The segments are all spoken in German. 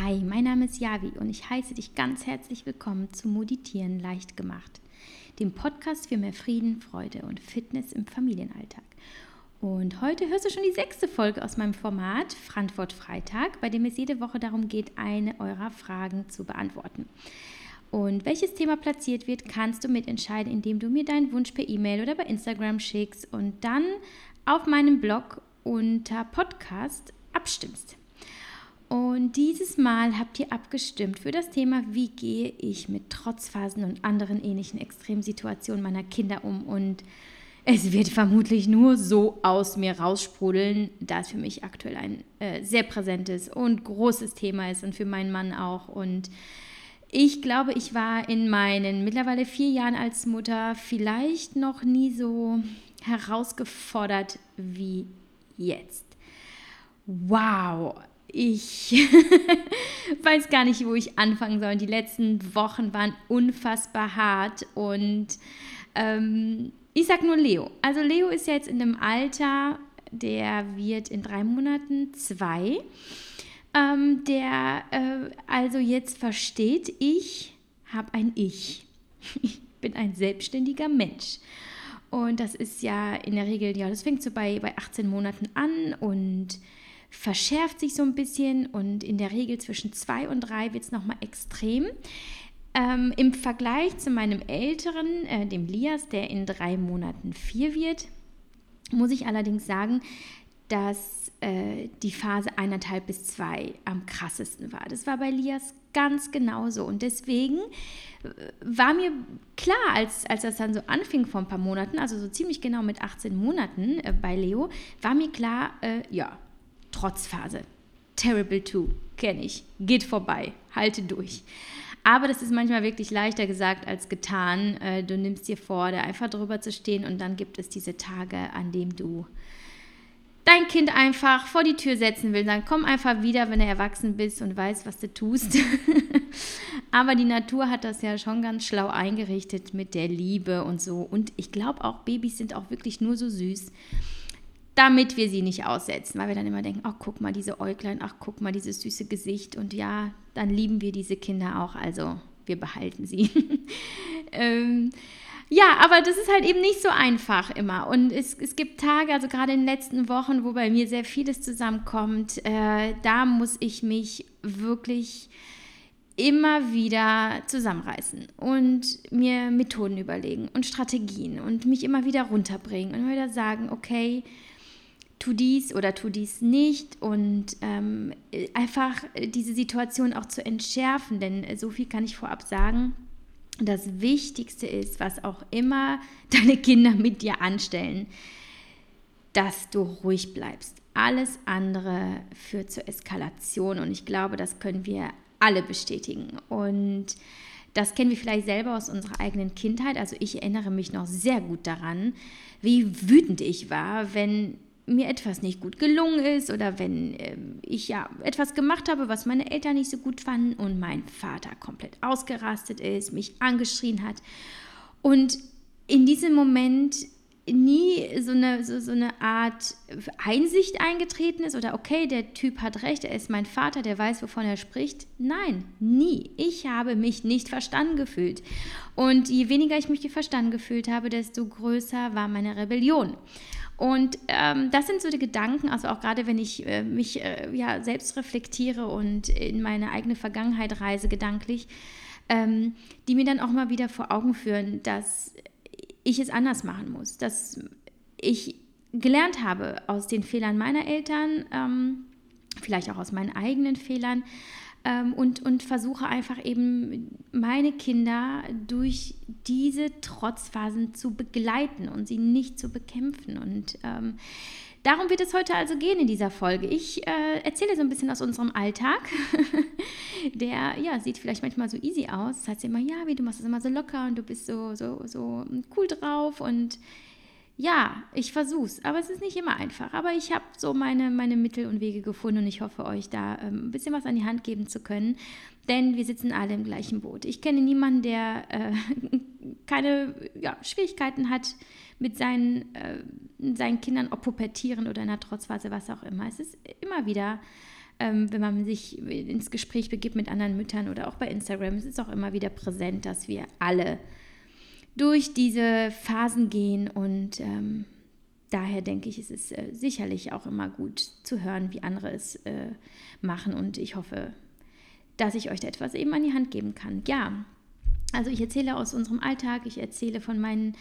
Hi, mein Name ist Javi und ich heiße dich ganz herzlich willkommen zu Moditieren leicht gemacht, dem Podcast für mehr Frieden, Freude und Fitness im Familienalltag. Und heute hörst du schon die sechste Folge aus meinem Format Frantwort Freitag, bei dem es jede Woche darum geht, eine eurer Fragen zu beantworten. Und welches Thema platziert wird, kannst du mitentscheiden, indem du mir deinen Wunsch per E-Mail oder bei Instagram schickst und dann auf meinem Blog unter Podcast abstimmst. Und dieses Mal habt ihr abgestimmt für das Thema, wie gehe ich mit Trotzphasen und anderen ähnlichen Extremsituationen meiner Kinder um. Und es wird vermutlich nur so aus mir raussprudeln, da es für mich aktuell ein äh, sehr präsentes und großes Thema ist und für meinen Mann auch. Und ich glaube, ich war in meinen mittlerweile vier Jahren als Mutter vielleicht noch nie so herausgefordert wie jetzt. Wow, ich weiß gar nicht, wo ich anfangen soll. Die letzten Wochen waren unfassbar hart und ähm, ich sag nur Leo. Also Leo ist ja jetzt in dem Alter, der wird in drei Monaten zwei, ähm, der äh, also jetzt versteht, ich habe ein Ich. Ich bin ein selbstständiger Mensch. Und das ist ja in der Regel, ja, das fängt so bei, bei 18 Monaten an und verschärft sich so ein bisschen und in der Regel zwischen zwei und drei wird es nochmal extrem. Ähm, Im Vergleich zu meinem Älteren, äh, dem Lias, der in drei Monaten vier wird, muss ich allerdings sagen, dass äh, die Phase eineinhalb bis zwei am krassesten war. Das war bei Lias ganz genauso. Und deswegen äh, war mir klar, als, als das dann so anfing vor ein paar Monaten, also so ziemlich genau mit 18 Monaten äh, bei Leo, war mir klar, äh, ja, Trotzphase. Terrible 2, kenne ich. Geht vorbei, halte durch. Aber das ist manchmal wirklich leichter gesagt als getan. Äh, du nimmst dir vor, da einfach drüber zu stehen und dann gibt es diese Tage, an denen du dein Kind einfach vor die Tür setzen willst. Dann komm einfach wieder, wenn du erwachsen bist und weißt, was du tust. Aber die Natur hat das ja schon ganz schlau eingerichtet mit der Liebe und so. Und ich glaube auch, Babys sind auch wirklich nur so süß damit wir sie nicht aussetzen, weil wir dann immer denken, ach guck mal diese Äuglein, ach guck mal dieses süße Gesicht und ja, dann lieben wir diese Kinder auch, also wir behalten sie. ähm, ja, aber das ist halt eben nicht so einfach immer. Und es, es gibt Tage, also gerade in den letzten Wochen, wo bei mir sehr vieles zusammenkommt, äh, da muss ich mich wirklich immer wieder zusammenreißen und mir Methoden überlegen und Strategien und mich immer wieder runterbringen und immer wieder sagen, okay, tu dies oder tu dies nicht und ähm, einfach diese Situation auch zu entschärfen, denn so viel kann ich vorab sagen. Das Wichtigste ist, was auch immer deine Kinder mit dir anstellen, dass du ruhig bleibst. Alles andere führt zur Eskalation und ich glaube, das können wir alle bestätigen. Und das kennen wir vielleicht selber aus unserer eigenen Kindheit. Also ich erinnere mich noch sehr gut daran, wie wütend ich war, wenn mir etwas nicht gut gelungen ist oder wenn äh, ich ja etwas gemacht habe, was meine Eltern nicht so gut fanden und mein Vater komplett ausgerastet ist, mich angeschrien hat und in diesem Moment nie so eine, so, so eine Art Einsicht eingetreten ist oder okay, der Typ hat recht, er ist mein Vater, der weiß, wovon er spricht. Nein, nie. Ich habe mich nicht verstanden gefühlt. Und je weniger ich mich verstanden gefühlt habe, desto größer war meine Rebellion. Und ähm, das sind so die Gedanken, also auch gerade wenn ich äh, mich äh, ja, selbst reflektiere und in meine eigene Vergangenheit reise gedanklich, ähm, die mir dann auch mal wieder vor Augen führen, dass ich es anders machen muss, dass ich gelernt habe aus den Fehlern meiner Eltern, ähm, vielleicht auch aus meinen eigenen Fehlern, ähm, und, und versuche einfach eben meine Kinder durch diese Trotzphasen zu begleiten und sie nicht zu bekämpfen. Und ähm, Darum wird es heute also gehen in dieser Folge. Ich äh, erzähle so ein bisschen aus unserem Alltag. Der ja, sieht vielleicht manchmal so easy aus. Das heißt immer, ja, wie du machst es immer so locker und du bist so, so, so cool drauf und ja, ich versuch's, aber es ist nicht immer einfach. Aber ich habe so meine, meine Mittel und Wege gefunden und ich hoffe, euch da ähm, ein bisschen was an die Hand geben zu können. Denn wir sitzen alle im gleichen Boot. Ich kenne niemanden, der äh, keine ja, Schwierigkeiten hat mit seinen, äh, seinen Kindern, ob pubertieren oder in der Trotzphase, was auch immer. Es ist immer wieder ähm, wenn man sich ins Gespräch begibt mit anderen Müttern oder auch bei Instagram, es ist auch immer wieder präsent, dass wir alle durch diese Phasen gehen und ähm, daher denke ich, es ist äh, sicherlich auch immer gut zu hören, wie andere es äh, machen und ich hoffe, dass ich euch da etwas eben an die Hand geben kann. Ja, also ich erzähle aus unserem Alltag, ich erzähle von meinen,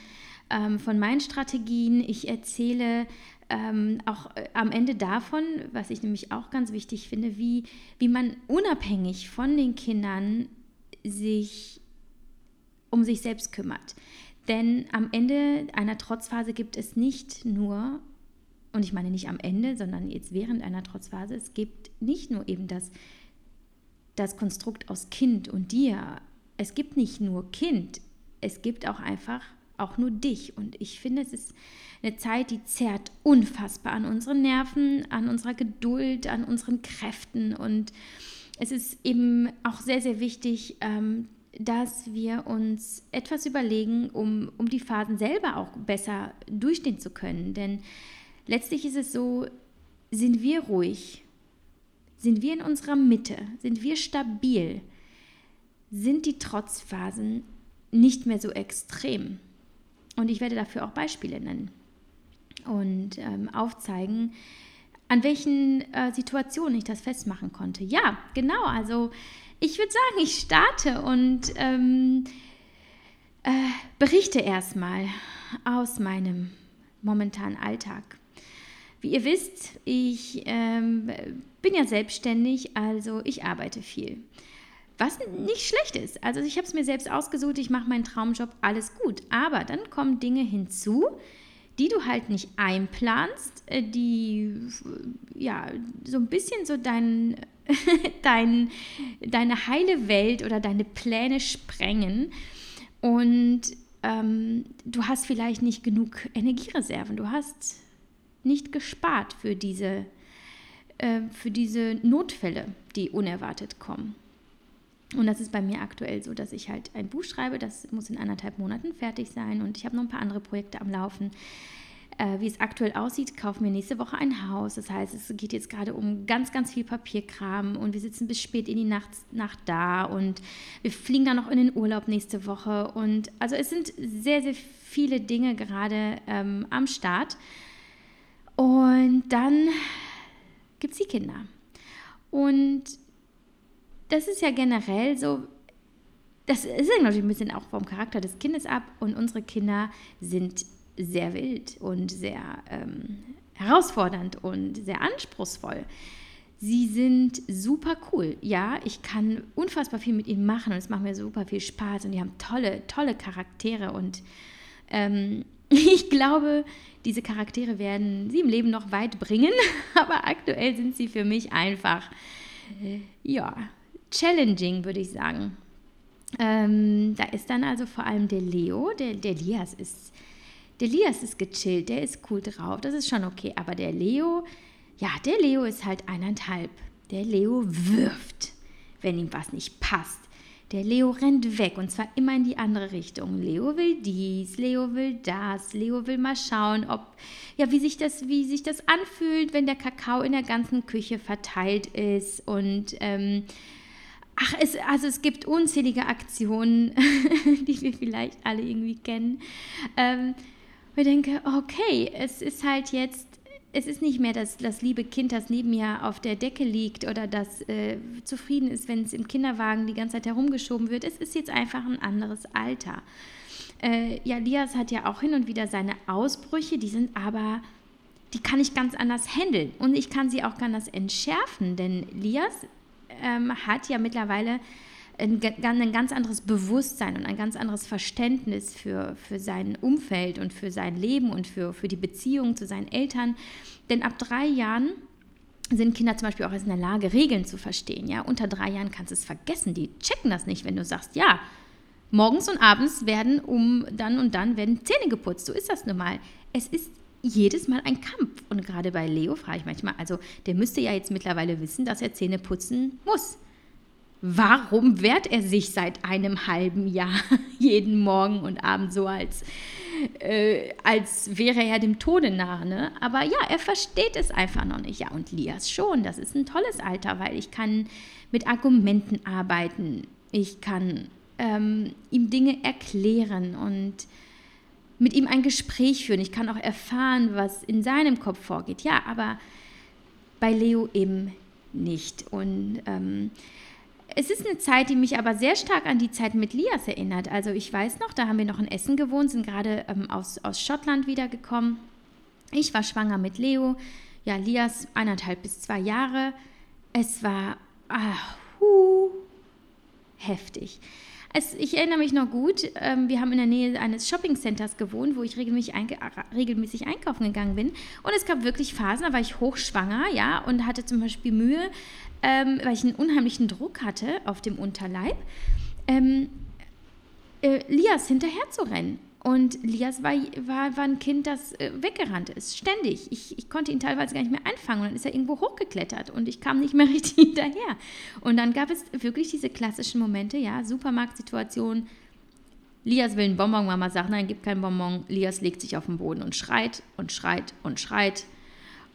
ähm, von meinen Strategien, ich erzähle ähm, auch äh, am Ende davon, was ich nämlich auch ganz wichtig finde, wie, wie man unabhängig von den Kindern sich um sich selbst kümmert. Denn am Ende einer Trotzphase gibt es nicht nur, und ich meine nicht am Ende, sondern jetzt während einer Trotzphase, es gibt nicht nur eben das, das Konstrukt aus Kind und dir. Es gibt nicht nur Kind, es gibt auch einfach auch nur dich. Und ich finde, es ist eine Zeit, die zerrt unfassbar an unseren Nerven, an unserer Geduld, an unseren Kräften. Und es ist eben auch sehr, sehr wichtig, ähm, dass wir uns etwas überlegen, um, um die Phasen selber auch besser durchstehen zu können. Denn letztlich ist es so, sind wir ruhig, sind wir in unserer Mitte, sind wir stabil, sind die Trotzphasen nicht mehr so extrem. Und ich werde dafür auch Beispiele nennen und ähm, aufzeigen, an welchen äh, Situationen ich das festmachen konnte. Ja, genau, also ich würde sagen, ich starte und ähm, äh, berichte erstmal aus meinem momentanen Alltag. Wie ihr wisst, ich ähm, bin ja selbstständig, also ich arbeite viel. Was nicht schlecht ist. Also ich habe es mir selbst ausgesucht, ich mache meinen Traumjob, alles gut. Aber dann kommen Dinge hinzu, die du halt nicht einplanst, äh, die ja so ein bisschen so dein, dein, deine heile Welt oder deine Pläne sprengen. Und ähm, du hast vielleicht nicht genug Energiereserven, du hast nicht gespart für diese, äh, für diese Notfälle, die unerwartet kommen. Und das ist bei mir aktuell so, dass ich halt ein Buch schreibe, das muss in anderthalb Monaten fertig sein und ich habe noch ein paar andere Projekte am Laufen. Äh, wie es aktuell aussieht, kaufen wir nächste Woche ein Haus. Das heißt, es geht jetzt gerade um ganz, ganz viel Papierkram und wir sitzen bis spät in die Nacht, Nacht da und wir fliegen dann noch in den Urlaub nächste Woche. Und also es sind sehr, sehr viele Dinge gerade ähm, am Start. Und dann gibt es die Kinder. Und das ist ja generell so, das ist ja natürlich ein bisschen auch vom Charakter des Kindes ab und unsere Kinder sind sehr wild und sehr ähm, herausfordernd und sehr anspruchsvoll. Sie sind super cool. Ja, ich kann unfassbar viel mit ihnen machen und es macht mir super viel Spaß und die haben tolle, tolle Charaktere und ähm, ich glaube, diese Charaktere werden sie im Leben noch weit bringen, aber aktuell sind sie für mich einfach, äh, ja, challenging, würde ich sagen. Ähm, da ist dann also vor allem der Leo, der, der Lias ist, der Lias ist gechillt, der ist cool drauf, das ist schon okay, aber der Leo, ja, der Leo ist halt eineinhalb. Der Leo wirft, wenn ihm was nicht passt. Der Leo rennt weg und zwar immer in die andere Richtung. Leo will dies, Leo will das, Leo will mal schauen, ob ja, wie sich das, wie sich das anfühlt, wenn der Kakao in der ganzen Küche verteilt ist und ähm, Ach, es, also es gibt unzählige Aktionen, die wir vielleicht alle irgendwie kennen. Ähm, ich denke, okay, es ist halt jetzt, es ist nicht mehr das, das liebe Kind, das neben mir auf der Decke liegt oder das äh, zufrieden ist, wenn es im Kinderwagen die ganze Zeit herumgeschoben wird. Es ist jetzt einfach ein anderes Alter. Äh, ja, Lias hat ja auch hin und wieder seine Ausbrüche, die sind aber, die kann ich ganz anders handeln und ich kann sie auch ganz anders entschärfen, denn Lias ähm, hat ja mittlerweile ein, ein, ganz anderes Bewusstsein und ein ganz anderes Verständnis für, für sein Umfeld und für sein Leben und für, für die Beziehung zu seinen Eltern. Denn ab drei Jahren sind Kinder zum Beispiel auch erst in der Lage, Regeln zu verstehen. Ja? Unter drei Jahren kannst du es vergessen. Die checken das nicht, wenn du sagst, ja, morgens und abends werden um dann und dann werden Zähne geputzt. So ist das nun mal. Es ist jedes Mal ein Kampf. Und gerade bei Leo frage ich manchmal, also der müsste ja jetzt mittlerweile wissen, dass er Zähne putzen muss. Warum wehrt er sich seit einem halben Jahr jeden Morgen und Abend so, als äh, als wäre er dem Tode nahe. Ne? Aber ja, er versteht es einfach noch nicht. Ja, und Lias schon. Das ist ein tolles Alter, weil ich kann mit Argumenten arbeiten. Ich kann ähm, ihm Dinge erklären und mit ihm ein Gespräch führen. Ich kann auch erfahren, was in seinem Kopf vorgeht. Ja, aber bei Leo eben nicht. Und ähm, es ist eine Zeit, die mich aber sehr stark an die Zeit mit Lias erinnert. Also ich weiß noch, da haben wir noch in Essen gewohnt, sind gerade ähm, aus, aus Schottland wiedergekommen. Ich war schwanger mit Leo. Ja, Lias eineinhalb bis zwei Jahre. Es war ah, hu, heftig. Es, ich erinnere mich noch gut, ähm, wir haben in der Nähe eines Shoppingcenters gewohnt, wo ich regelmäßig, einge regelmäßig einkaufen gegangen bin. Und es gab wirklich Phasen, da war ich hochschwanger, ja, und hatte zum Beispiel Mühe, ähm, weil ich einen unheimlichen Druck hatte auf dem Unterleib, ähm, äh, Lias hinterher zu rennen. Und Lias war, war, war ein Kind, das äh, weggerannt ist, ständig. Ich, ich konnte ihn teilweise gar nicht mehr einfangen und dann ist er irgendwo hochgeklettert und ich kam nicht mehr richtig hinterher. Und dann gab es wirklich diese klassischen Momente, ja, Supermarktsituation. Lias will einen Bonbon, Mama sagt, nein, gib keinen Bonbon. Lias legt sich auf den Boden und schreit und schreit und schreit.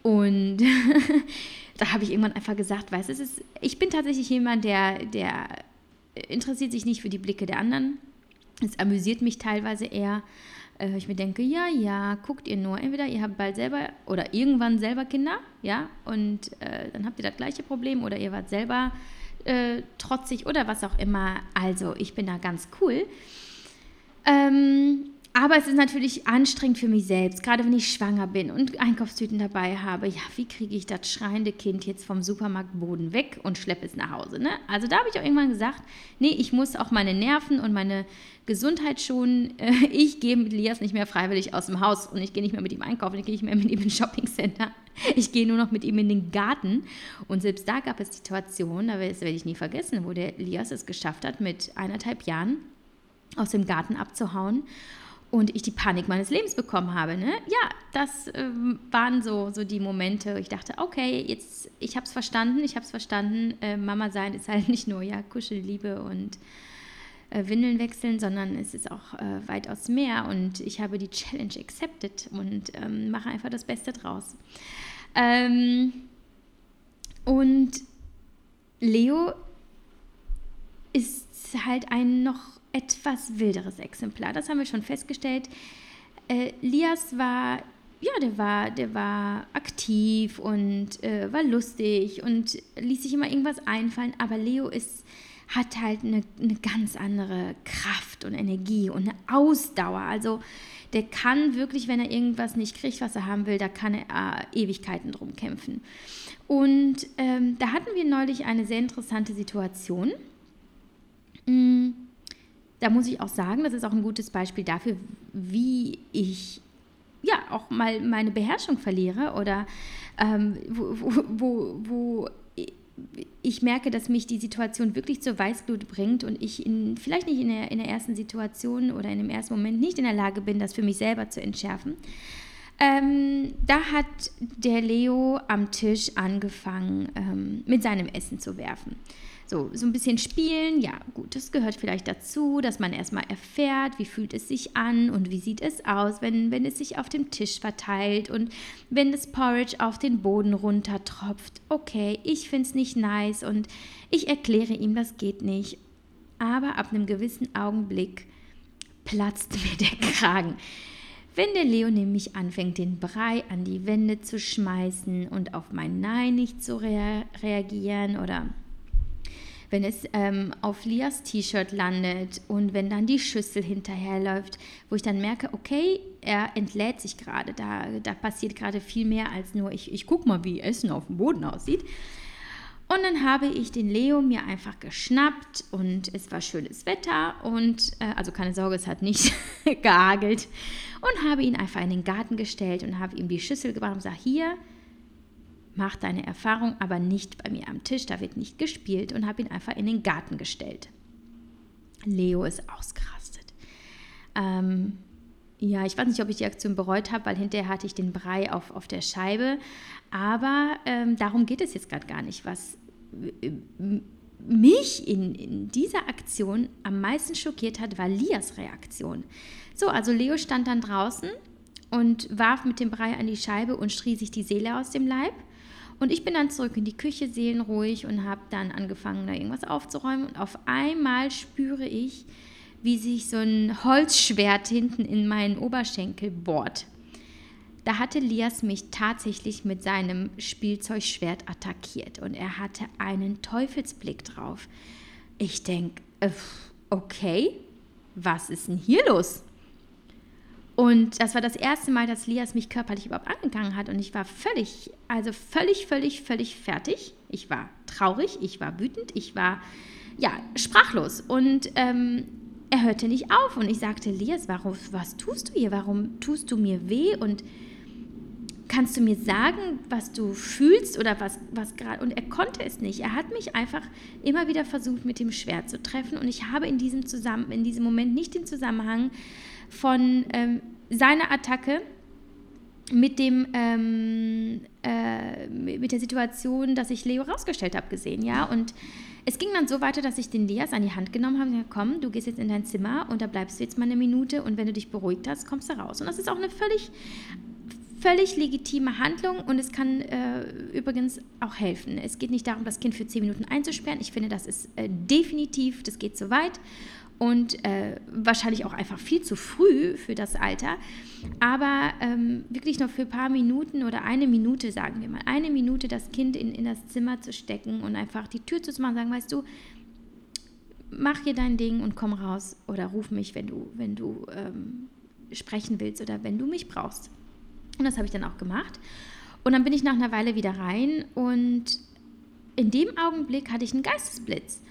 Und da habe ich irgendwann einfach gesagt, weißt du, ich bin tatsächlich jemand, der, der interessiert sich nicht für die Blicke der anderen es amüsiert mich teilweise eher. Äh, ich mir denke, ja, ja, guckt ihr nur. Entweder ihr habt bald selber oder irgendwann selber Kinder, ja, und äh, dann habt ihr das gleiche Problem oder ihr wart selber äh, trotzig oder was auch immer. Also, ich bin da ganz cool. Ähm, aber es ist natürlich anstrengend für mich selbst, gerade wenn ich schwanger bin und Einkaufstüten dabei habe. Ja, wie kriege ich das schreiende Kind jetzt vom Supermarktboden weg und schleppe es nach Hause? Ne? Also da habe ich auch irgendwann gesagt, nee, ich muss auch meine Nerven und meine Gesundheit schonen. Ich gehe mit Lias nicht mehr freiwillig aus dem Haus und ich gehe nicht mehr mit ihm einkaufen, ich gehe nicht mehr mit ihm ins Shoppingcenter. Ich gehe nur noch mit ihm in den Garten. Und selbst da gab es Situationen, das werde ich nie vergessen, wo der Lias es geschafft hat, mit eineinhalb Jahren aus dem Garten abzuhauen und ich die Panik meines Lebens bekommen habe. Ne? Ja, das ähm, waren so, so die Momente, ich dachte, okay, jetzt, ich habe es verstanden, ich habe es verstanden, äh, Mama sein ist halt nicht nur ja Kuschelliebe und äh, Windeln wechseln, sondern es ist auch äh, weitaus mehr und ich habe die Challenge accepted und ähm, mache einfach das Beste draus. Ähm, und Leo ist halt ein noch etwas wilderes Exemplar. Das haben wir schon festgestellt. Äh, Lias war, ja, der war, der war aktiv und äh, war lustig und ließ sich immer irgendwas einfallen. Aber Leo ist, hat halt eine, eine ganz andere Kraft und Energie und eine Ausdauer. Also der kann wirklich, wenn er irgendwas nicht kriegt, was er haben will, da kann er äh, Ewigkeiten drum kämpfen. Und ähm, da hatten wir neulich eine sehr interessante Situation. Mm da muss ich auch sagen, das ist auch ein gutes Beispiel dafür, wie ich ja auch mal meine Beherrschung verliere oder ähm, wo, wo, wo, ich merke, dass mich die Situation wirklich zur Weißglut bringt und ich in, vielleicht nicht in der, in der ersten Situation oder in dem ersten Moment nicht in der Lage bin, das für mich selber zu entschärfen. Ähm, da hat der Leo am Tisch angefangen, ähm, mit seinem Essen zu werfen. So, so ein bisschen spielen, ja gut, das gehört vielleicht dazu, dass man erstmal erfährt, wie fühlt es sich an und wie sieht es aus, wenn, wenn es sich auf dem Tisch verteilt und wenn das Porridge auf den Boden runtertropft. Okay, ich finde es nicht nice und ich erkläre ihm, das geht nicht. Aber ab einem gewissen Augenblick platzt mir der Kragen. Wenn der Leo nämlich anfängt, den Brei an die Wände zu schmeißen und auf mein Nein nicht zu rea reagieren oder wenn es ähm, auf Lias T-Shirt landet und wenn dann die Schüssel hinterherläuft, wo ich dann merke, okay, er entlädt sich gerade, da, da passiert gerade viel mehr als nur, ich, ich gucke mal, wie Essen auf dem Boden aussieht. Und dann habe ich den Leo mir einfach geschnappt und es war schönes Wetter und äh, also keine Sorge, es hat nicht gehagelt und habe ihn einfach in den Garten gestellt und habe ihm die Schüssel gebracht und gesagt, hier, mach deine Erfahrung aber nicht bei mir am Tisch, da wird nicht gespielt und habe ihn einfach in den Garten gestellt. Leo ist ausgerastet. Ähm, ja, ich weiß nicht, ob ich die Aktion bereut habe, weil hinterher hatte ich den Brei auf, auf der Scheibe. Aber ähm, darum geht es jetzt gerade gar nicht. Was, mich in, in dieser Aktion am meisten schockiert hat, war Lias Reaktion. So, also Leo stand dann draußen und warf mit dem Brei an die Scheibe und schrie sich die Seele aus dem Leib. Und ich bin dann zurück in die Küche, seelenruhig, und habe dann angefangen, da irgendwas aufzuräumen. Und auf einmal spüre ich, wie sich so ein Holzschwert hinten in meinen Oberschenkel bohrt. Da hatte Lias mich tatsächlich mit seinem Spielzeugschwert attackiert und er hatte einen Teufelsblick drauf. Ich denke, äh, okay, was ist denn hier los? Und das war das erste Mal, dass Lias mich körperlich überhaupt angegangen hat. Und ich war völlig, also völlig, völlig, völlig fertig. Ich war traurig, ich war wütend, ich war, ja, sprachlos. Und ähm, er hörte nicht auf. Und ich sagte, Lias, warum, was tust du hier? Warum tust du mir weh? Und kannst du mir sagen, was du fühlst oder was, was gerade. Und er konnte es nicht. Er hat mich einfach immer wieder versucht, mit dem Schwert zu treffen. Und ich habe in diesem, Zusammen in diesem Moment nicht den Zusammenhang von ähm, seiner Attacke mit dem ähm, äh, mit der Situation, dass ich Leo rausgestellt habe, gesehen, ja. Und es ging dann so weiter, dass ich den Leas an die Hand genommen habe und gesagt, komm, du gehst jetzt in dein Zimmer und da bleibst du jetzt mal eine Minute und wenn du dich beruhigt hast, kommst du raus. Und das ist auch eine völlig völlig legitime Handlung und es kann äh, übrigens auch helfen. Es geht nicht darum, das Kind für zehn Minuten einzusperren. Ich finde, das ist äh, definitiv, das geht zu weit und äh, wahrscheinlich auch einfach viel zu früh für das Alter. Aber ähm, wirklich noch für ein paar Minuten oder eine Minute, sagen wir mal, eine Minute das Kind in, in das Zimmer zu stecken und einfach die Tür zu machen, sagen, weißt du, mach hier dein Ding und komm raus oder ruf mich, wenn du, wenn du ähm, sprechen willst oder wenn du mich brauchst. Und das habe ich dann auch gemacht. Und dann bin ich nach einer Weile wieder rein und in dem Augenblick hatte ich einen Geistesblitz,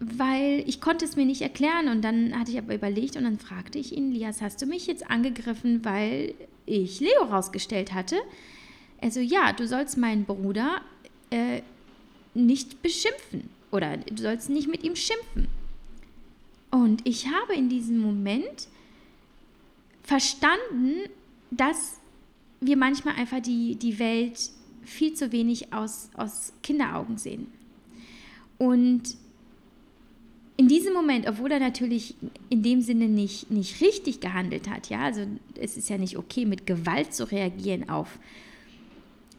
weil ich konnte es mir nicht erklären und dann hatte ich aber überlegt und dann fragte ich ihn, Lias, hast du mich jetzt angegriffen, weil ich Leo rausgestellt hatte? Also ja, du sollst meinen Bruder äh, nicht beschimpfen oder du sollst nicht mit ihm schimpfen. Und ich habe in diesem Moment verstanden, dass wir manchmal einfach die, die Welt viel zu wenig aus, aus Kinderaugen sehen. Und in diesem Moment, obwohl er natürlich in dem Sinne nicht, nicht richtig gehandelt hat, ja, also es ist ja nicht okay, mit Gewalt zu reagieren auf,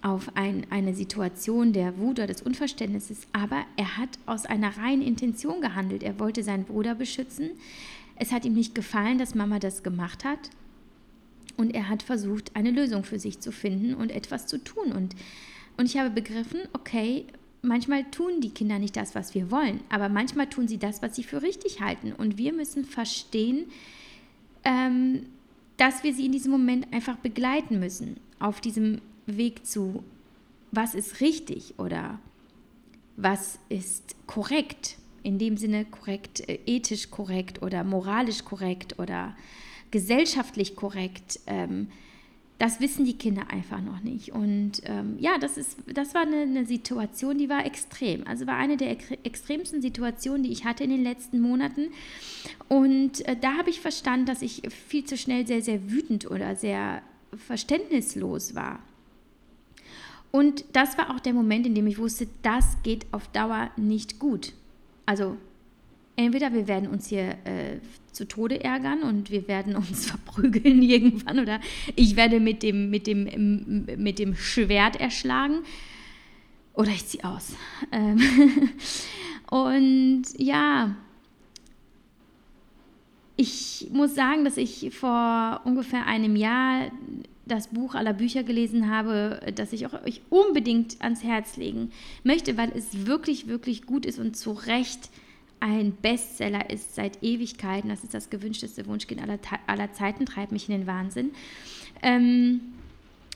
auf ein, eine Situation der Wut oder des Unverständnisses, aber er hat aus einer reinen Intention gehandelt. Er wollte seinen Bruder beschützen. Es hat ihm nicht gefallen, dass Mama das gemacht hat. Und er hat versucht, eine Lösung für sich zu finden und etwas zu tun. Und, und ich habe begriffen, okay, manchmal tun die Kinder nicht das, was wir wollen, aber manchmal tun sie das, was sie für richtig halten. Und wir müssen verstehen, ähm, dass wir sie in diesem Moment einfach begleiten müssen auf diesem Weg zu, was ist richtig oder was ist korrekt, in dem Sinne korrekt, äh, ethisch korrekt oder moralisch korrekt oder gesellschaftlich korrekt. Ähm, das wissen die Kinder einfach noch nicht. Und ähm, ja, das, ist, das war eine, eine, Situation, die war extrem. Also war eine der extremsten Situationen, die ich hatte in den letzten Monaten. Und äh, da habe ich verstanden, dass ich viel zu schnell sehr, sehr wütend oder sehr verständnislos war. Und das war auch der Moment, in dem ich wusste, das geht auf Dauer nicht gut. Also entweder wir werden uns hier äh, zu Tode ärgern und wir werden uns verprügeln irgendwann oder ich werde mit dem, mit dem, mit dem Schwert erschlagen oder ich ziehe aus. Ähm und ja, ich muss sagen, dass ich vor ungefähr einem Jahr das Buch aller Bücher gelesen habe, das ich auch euch unbedingt ans Herz legen möchte, weil es wirklich, wirklich gut ist und zu Recht ein Bestseller ist seit Ewigkeiten. Das ist das gewünschteste Wunschkind aller, aller Zeiten, treibt mich in den Wahnsinn. Ähm,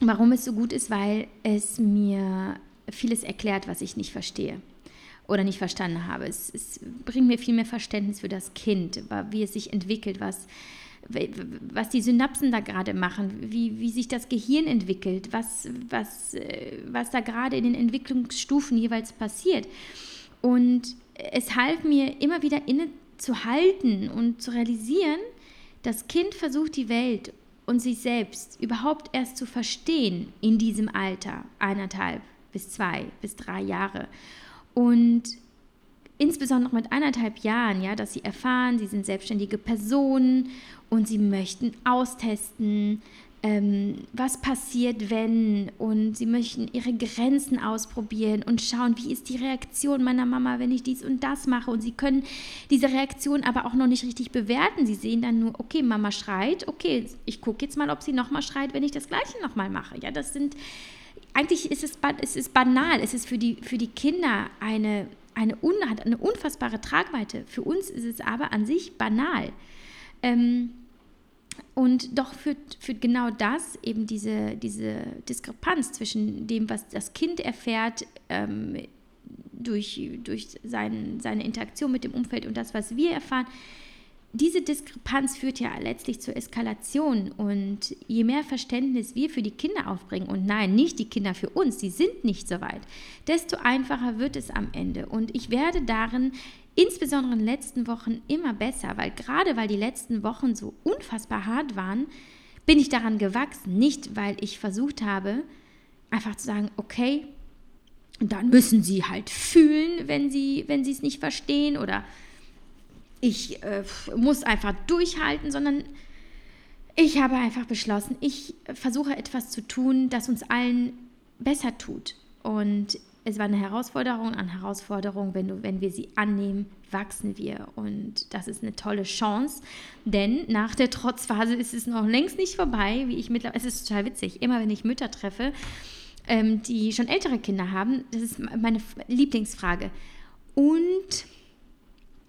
warum es so gut ist, weil es mir vieles erklärt, was ich nicht verstehe oder nicht verstanden habe. Es, es bringt mir viel mehr Verständnis für das Kind, wie es sich entwickelt, was, was die Synapsen da gerade machen, wie, wie sich das Gehirn entwickelt, was, was, äh, was da gerade in den Entwicklungsstufen jeweils passiert. Und es half mir immer wieder innezuhalten und zu realisieren, das Kind versucht die Welt und sich selbst überhaupt erst zu verstehen in diesem Alter, eineinhalb bis zwei bis drei Jahre. Und insbesondere mit eineinhalb Jahren, ja, dass sie erfahren, sie sind selbstständige Personen und sie möchten austesten, ähm, was passiert, wenn und sie möchten ihre Grenzen ausprobieren und schauen, wie ist die Reaktion meiner Mama, wenn ich dies und das mache und sie können diese Reaktion aber auch noch nicht richtig bewerten. Sie sehen dann nur, okay, Mama schreit, okay, ich gucke jetzt mal, ob sie nochmal schreit, wenn ich das gleiche nochmal mache. Ja, das sind, eigentlich ist es, es ist banal, es ist für die, für die Kinder eine, eine, hat eine unfassbare Tragweite. Für uns ist es aber an sich banal. Ähm, und doch führt, führt genau das, eben diese, diese Diskrepanz zwischen dem, was das Kind erfährt, ähm, durch, durch sein, seine Interaktion mit dem Umfeld und das, was wir erfahren, diese Diskrepanz führt ja letztlich zur Eskalation. Und je mehr Verständnis wir für die Kinder aufbringen, und nein, nicht die Kinder für uns, die sind nicht so weit, desto einfacher wird es am Ende. Und ich werde darin insbesondere in den letzten Wochen immer besser, weil gerade weil die letzten Wochen so unfassbar hart waren, bin ich daran gewachsen. Nicht, weil ich versucht habe, einfach zu sagen, okay, dann müssen sie halt fühlen, wenn sie, wenn es nicht verstehen oder ich äh, muss einfach durchhalten, sondern ich habe einfach beschlossen, ich versuche etwas zu tun, das uns allen besser tut. Und es war eine Herausforderung an Herausforderung. Wenn, du, wenn wir sie annehmen, wachsen wir. Und das ist eine tolle Chance, denn nach der Trotzphase ist es noch längst nicht vorbei, wie ich mittlerweile, es ist total witzig, immer wenn ich Mütter treffe, ähm, die schon ältere Kinder haben, das ist meine Lieblingsfrage. Und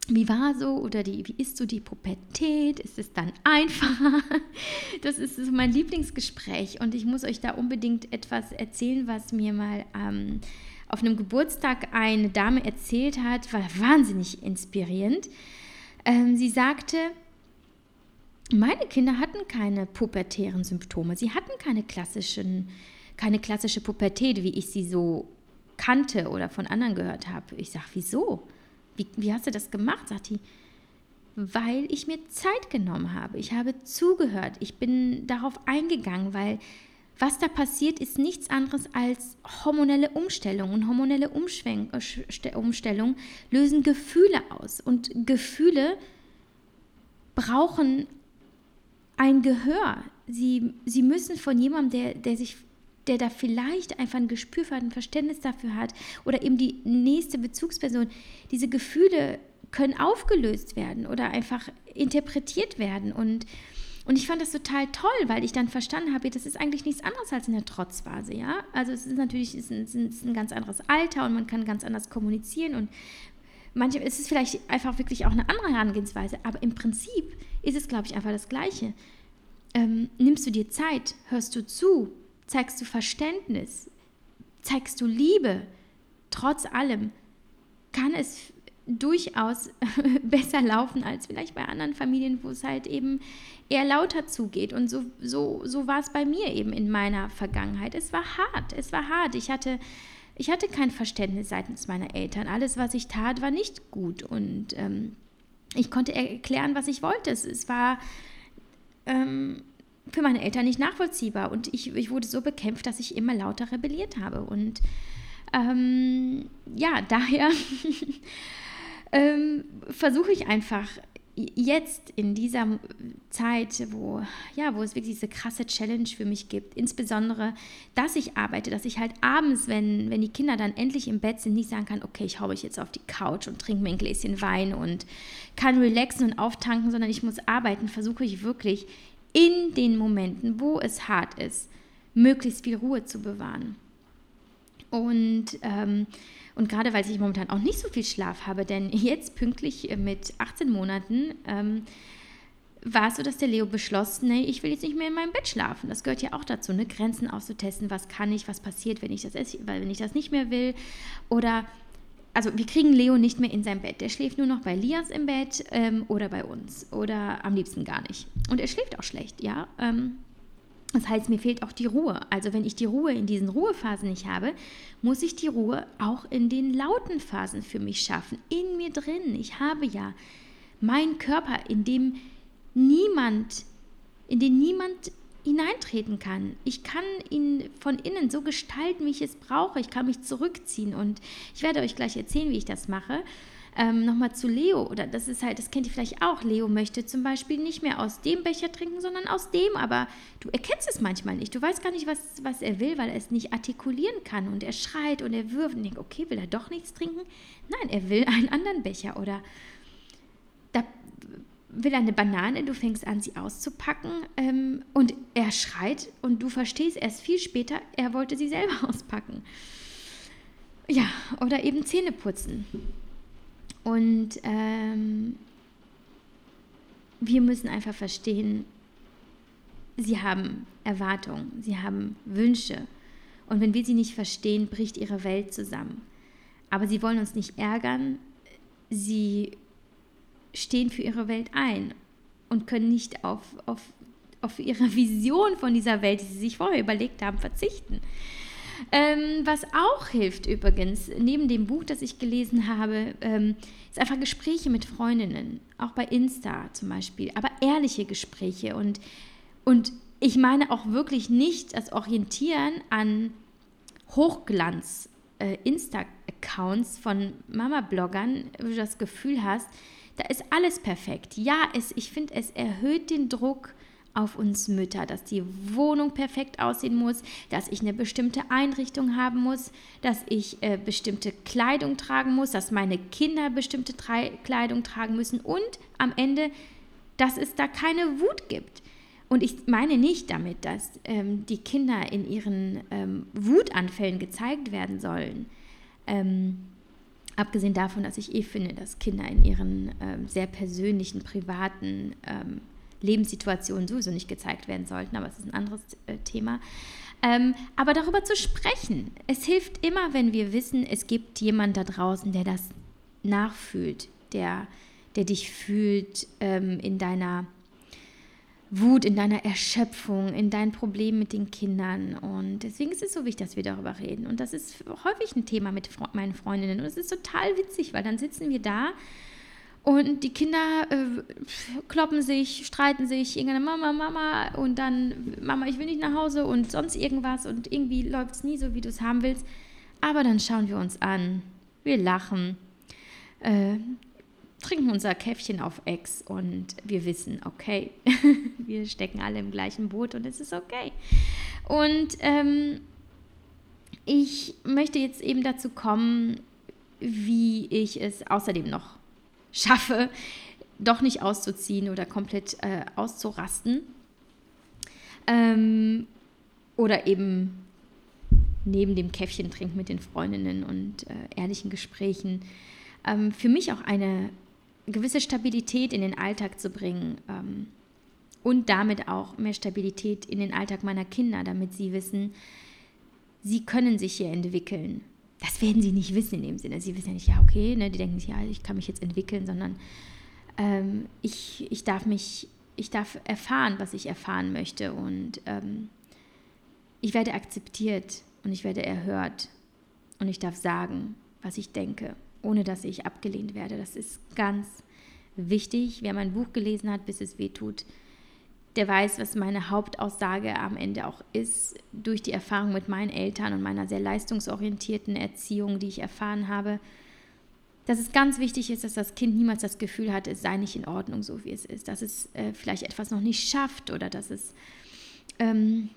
wie war so oder die, wie ist so die Pubertät? Ist es dann einfacher? Das ist so mein Lieblingsgespräch und ich muss euch da unbedingt etwas erzählen, was mir mal ähm, auf einem Geburtstag eine Dame erzählt hat, war wahnsinnig inspirierend. Ähm, sie sagte, meine Kinder hatten keine pubertären Symptome. Sie hatten keine klassischen, keine klassische Pubertät, wie ich sie so kannte oder von anderen gehört habe. Ich sage, wieso? Wie, wie hast du das gemacht? Sagt die, weil ich mir Zeit genommen habe. Ich habe zugehört. Ich bin darauf eingegangen, weil was da passiert, ist nichts anderes als hormonelle Umstellung. Und hormonelle Umschwenk äh, Umstellung lösen Gefühle aus. Und Gefühle brauchen ein Gehör. Sie, sie müssen von jemandem, der, der sich der da vielleicht einfach ein Gespür für hat, ein Verständnis dafür hat oder eben die nächste Bezugsperson, diese Gefühle können aufgelöst werden oder einfach interpretiert werden und und ich fand das total toll, weil ich dann verstanden habe, das ist eigentlich nichts anderes als in der Trotzphase, ja. Also es ist natürlich es ist ein, es ist ein ganz anderes Alter und man kann ganz anders kommunizieren und manche, es ist vielleicht einfach wirklich auch eine andere Herangehensweise, aber im Prinzip ist es, glaube ich, einfach das Gleiche. Ähm, nimmst du dir Zeit, hörst du zu, zeigst du Verständnis, zeigst du Liebe, trotz allem, kann es durchaus besser laufen als vielleicht bei anderen Familien, wo es halt eben eher lauter zugeht. Und so, so, so war es bei mir eben in meiner Vergangenheit. Es war hart, es war hart. Ich hatte, ich hatte kein Verständnis seitens meiner Eltern. Alles, was ich tat, war nicht gut. Und ähm, ich konnte erklären, was ich wollte. Es, es war ähm, für meine Eltern nicht nachvollziehbar. Und ich, ich wurde so bekämpft, dass ich immer lauter rebelliert habe. Und ähm, ja, daher ähm, versuche ich einfach jetzt in dieser Zeit, wo, ja, wo es wirklich diese krasse Challenge für mich gibt, insbesondere, dass ich arbeite, dass ich halt abends, wenn, wenn die Kinder dann endlich im Bett sind, nicht sagen kann, okay, ich hau mich jetzt auf die Couch und trinke mir ein Gläschen Wein und kann relaxen und auftanken, sondern ich muss arbeiten, versuche ich wirklich in den Momenten, wo es hart ist, möglichst viel Ruhe zu bewahren. Und ähm, und gerade weil ich momentan auch nicht so viel Schlaf habe, denn jetzt pünktlich mit 18 Monaten ähm, war es so, dass der Leo beschloss, nee, ich will jetzt nicht mehr in meinem Bett schlafen. Das gehört ja auch dazu, ne? Grenzen auszutesten, was kann ich, was passiert, wenn ich das, wenn ich das nicht mehr will. Oder, also wir kriegen Leo nicht mehr in sein Bett. Der schläft nur noch bei Lias im Bett ähm, oder bei uns. Oder am liebsten gar nicht. Und er schläft auch schlecht, ja. Ähm, das heißt, mir fehlt auch die Ruhe. Also wenn ich die Ruhe in diesen Ruhephasen nicht habe, muss ich die Ruhe auch in den lauten Phasen für mich schaffen. In mir drin. Ich habe ja meinen Körper, in dem niemand, in den niemand hineintreten kann. Ich kann ihn von innen so gestalten, wie ich es brauche. Ich kann mich zurückziehen und ich werde euch gleich erzählen, wie ich das mache. Ähm, Nochmal zu Leo, oder das ist halt, das kennt ihr vielleicht auch. Leo möchte zum Beispiel nicht mehr aus dem Becher trinken, sondern aus dem, aber du erkennst es manchmal nicht. Du weißt gar nicht, was, was er will, weil er es nicht artikulieren kann und er schreit und er wirft und denkt, okay, will er doch nichts trinken? Nein, er will einen anderen Becher oder da will er eine Banane, du fängst an, sie auszupacken ähm, und er schreit und du verstehst erst viel später, er wollte sie selber auspacken. Ja, oder eben Zähne putzen. Und ähm, wir müssen einfach verstehen, sie haben Erwartungen, sie haben Wünsche. Und wenn wir sie nicht verstehen, bricht ihre Welt zusammen. Aber sie wollen uns nicht ärgern, sie stehen für ihre Welt ein und können nicht auf, auf, auf ihre Vision von dieser Welt, die sie sich vorher überlegt haben, verzichten. Ähm, was auch hilft übrigens, neben dem Buch, das ich gelesen habe, ähm, ist einfach Gespräche mit Freundinnen, auch bei Insta zum Beispiel, aber ehrliche Gespräche. Und, und ich meine auch wirklich nicht das Orientieren an Hochglanz. Äh, von Mama-Bloggern, wo du das Gefühl hast, da ist alles perfekt. Ja, es, ich finde, es erhöht den Druck auf uns Mütter, dass die Wohnung perfekt aussehen muss, dass ich eine bestimmte Einrichtung haben muss, dass ich äh, bestimmte Kleidung tragen muss, dass meine Kinder bestimmte Tra Kleidung tragen müssen und am Ende, dass es da keine Wut gibt. Und ich meine nicht damit, dass ähm, die Kinder in ihren ähm, Wutanfällen gezeigt werden sollen. Ähm, abgesehen davon, dass ich eh finde, dass Kinder in ihren ähm, sehr persönlichen, privaten ähm, Lebenssituationen sowieso nicht gezeigt werden sollten, aber es ist ein anderes äh, Thema. Ähm, aber darüber zu sprechen, es hilft immer, wenn wir wissen, es gibt jemanden da draußen, der das nachfühlt, der, der dich fühlt ähm, in deiner Wut, in deiner Erschöpfung, in deinen Problemen mit den Kindern. Und deswegen ist es so wichtig, dass wir darüber reden. Und das ist häufig ein Thema mit meinen Freundinnen. Und es ist total witzig, weil dann sitzen wir da und die Kinder äh, kloppen sich, streiten sich, irgendeine Mama, Mama und dann Mama, ich will nicht nach Hause und sonst irgendwas und irgendwie läuft es nie so, wie du es haben willst. Aber dann schauen wir uns an, wir lachen, äh, trinken unser Käffchen auf Ex und wir wissen, okay, wir stecken alle im gleichen Boot und es ist okay. Und ähm, ich möchte jetzt eben dazu kommen, wie ich es außerdem noch schaffe, doch nicht auszuziehen oder komplett äh, auszurasten. Ähm, oder eben neben dem Käffchen trinken mit den Freundinnen und äh, ehrlichen Gesprächen, ähm, für mich auch eine gewisse Stabilität in den Alltag zu bringen ähm, und damit auch mehr Stabilität in den Alltag meiner Kinder, damit sie wissen, sie können sich hier entwickeln das werden sie nicht wissen in dem Sinne. Sie wissen ja nicht, ja, okay, ne, die denken sich, ja, ich kann mich jetzt entwickeln, sondern ähm, ich, ich darf mich, ich darf erfahren, was ich erfahren möchte und ähm, ich werde akzeptiert und ich werde erhört und ich darf sagen, was ich denke, ohne dass ich abgelehnt werde. Das ist ganz wichtig. Wer mein Buch gelesen hat, bis es weh tut, der weiß, was meine Hauptaussage am Ende auch ist, durch die Erfahrung mit meinen Eltern und meiner sehr leistungsorientierten Erziehung, die ich erfahren habe, dass es ganz wichtig ist, dass das Kind niemals das Gefühl hat, es sei nicht in Ordnung, so wie es ist, dass es äh, vielleicht etwas noch nicht schafft oder dass es ähm,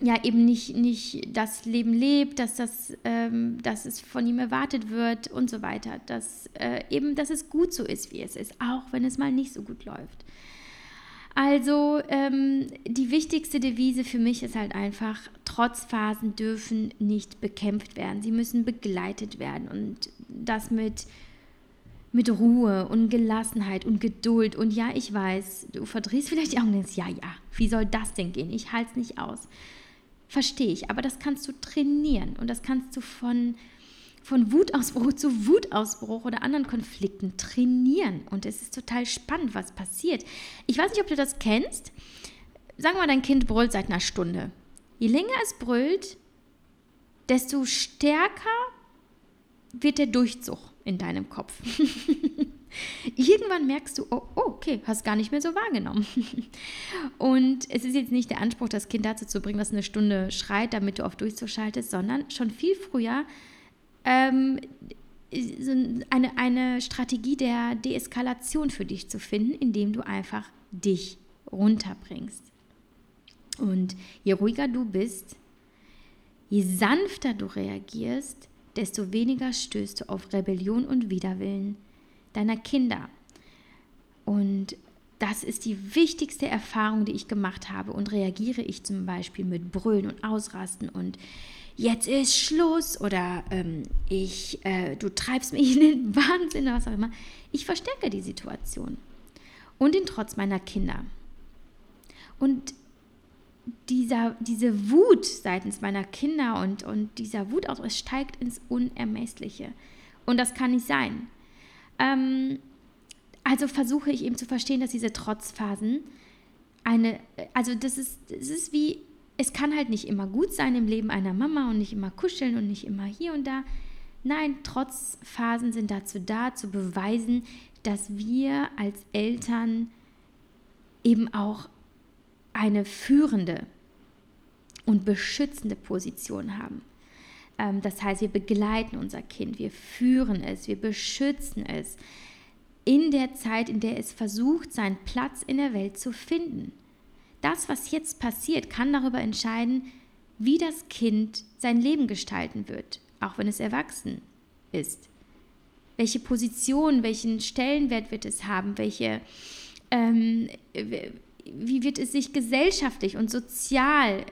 ja eben nicht, nicht das Leben lebt, dass, das, ähm, dass es von ihm erwartet wird und so weiter, dass äh, eben, dass es gut so ist, wie es ist, auch wenn es mal nicht so gut läuft. Also ähm, die wichtigste Devise für mich ist halt einfach, Trotzphasen dürfen nicht bekämpft werden. Sie müssen begleitet werden und das mit, mit Ruhe und Gelassenheit und Geduld. Und ja, ich weiß, du verdrehst vielleicht die Augen und denkst, ja, ja, wie soll das denn gehen? Ich halte es nicht aus. Verstehe ich, aber das kannst du trainieren und das kannst du von von Wutausbruch zu Wutausbruch oder anderen Konflikten trainieren. Und es ist total spannend, was passiert. Ich weiß nicht, ob du das kennst. Sagen wir mal, dein Kind brüllt seit einer Stunde. Je länger es brüllt, desto stärker wird der Durchzug in deinem Kopf. Irgendwann merkst du, oh, oh, okay, hast gar nicht mehr so wahrgenommen. Und es ist jetzt nicht der Anspruch, das Kind dazu zu bringen, dass eine Stunde schreit, damit du auf Durchzug schaltest, sondern schon viel früher ähm, eine, eine Strategie der Deeskalation für dich zu finden, indem du einfach dich runterbringst. Und je ruhiger du bist, je sanfter du reagierst, desto weniger stößt du auf Rebellion und Widerwillen deiner Kinder. Und das ist die wichtigste Erfahrung, die ich gemacht habe. Und reagiere ich zum Beispiel mit Brüllen und Ausrasten und jetzt ist Schluss oder ähm, ich, äh, du treibst mich in den Wahnsinn oder was auch immer. Ich verstärke die Situation und den Trotz meiner Kinder. Und dieser, diese Wut seitens meiner Kinder und, und dieser Wut, es steigt ins Unermessliche. Und das kann nicht sein. Ähm, also versuche ich eben zu verstehen, dass diese Trotzphasen eine, also das ist, das ist wie es kann halt nicht immer gut sein im Leben einer Mama und nicht immer kuscheln und nicht immer hier und da. Nein, trotz Phasen sind dazu da, zu beweisen, dass wir als Eltern eben auch eine führende und beschützende Position haben. Ähm, das heißt, wir begleiten unser Kind, wir führen es, wir beschützen es in der Zeit, in der es versucht, seinen Platz in der Welt zu finden das, was jetzt passiert, kann darüber entscheiden, wie das Kind sein Leben gestalten wird, auch wenn es erwachsen ist. Welche Position, welchen Stellenwert wird es haben, welche, ähm, wie wird es sich gesellschaftlich und sozial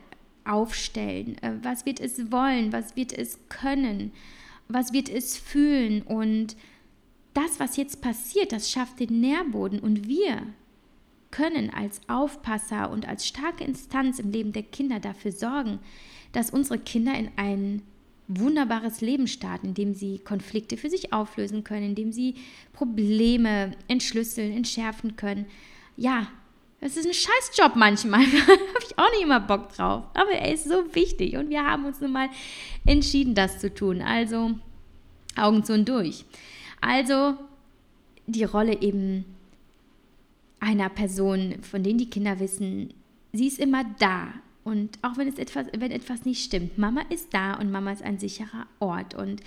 aufstellen, äh, was wird es wollen, was wird es können, was wird es fühlen? Und das, was jetzt passiert, das schafft den Nährboden. Und wir können als Aufpasser und als starke Instanz im Leben der Kinder dafür sorgen, dass unsere Kinder in ein wunderbares Leben starten, indem sie Konflikte für sich auflösen können, indem sie Probleme entschlüsseln, entschärfen können. Ja, das ist ein Scheißjob manchmal. da habe ich auch nicht immer Bock drauf. Aber er ist so wichtig und wir haben uns nun mal entschieden, das zu tun. Also Augen zu und durch. Also die Rolle eben einer Person, von denen die Kinder wissen, sie ist immer da. Und auch wenn, es etwas, wenn etwas nicht stimmt, Mama ist da und Mama ist ein sicherer Ort. Und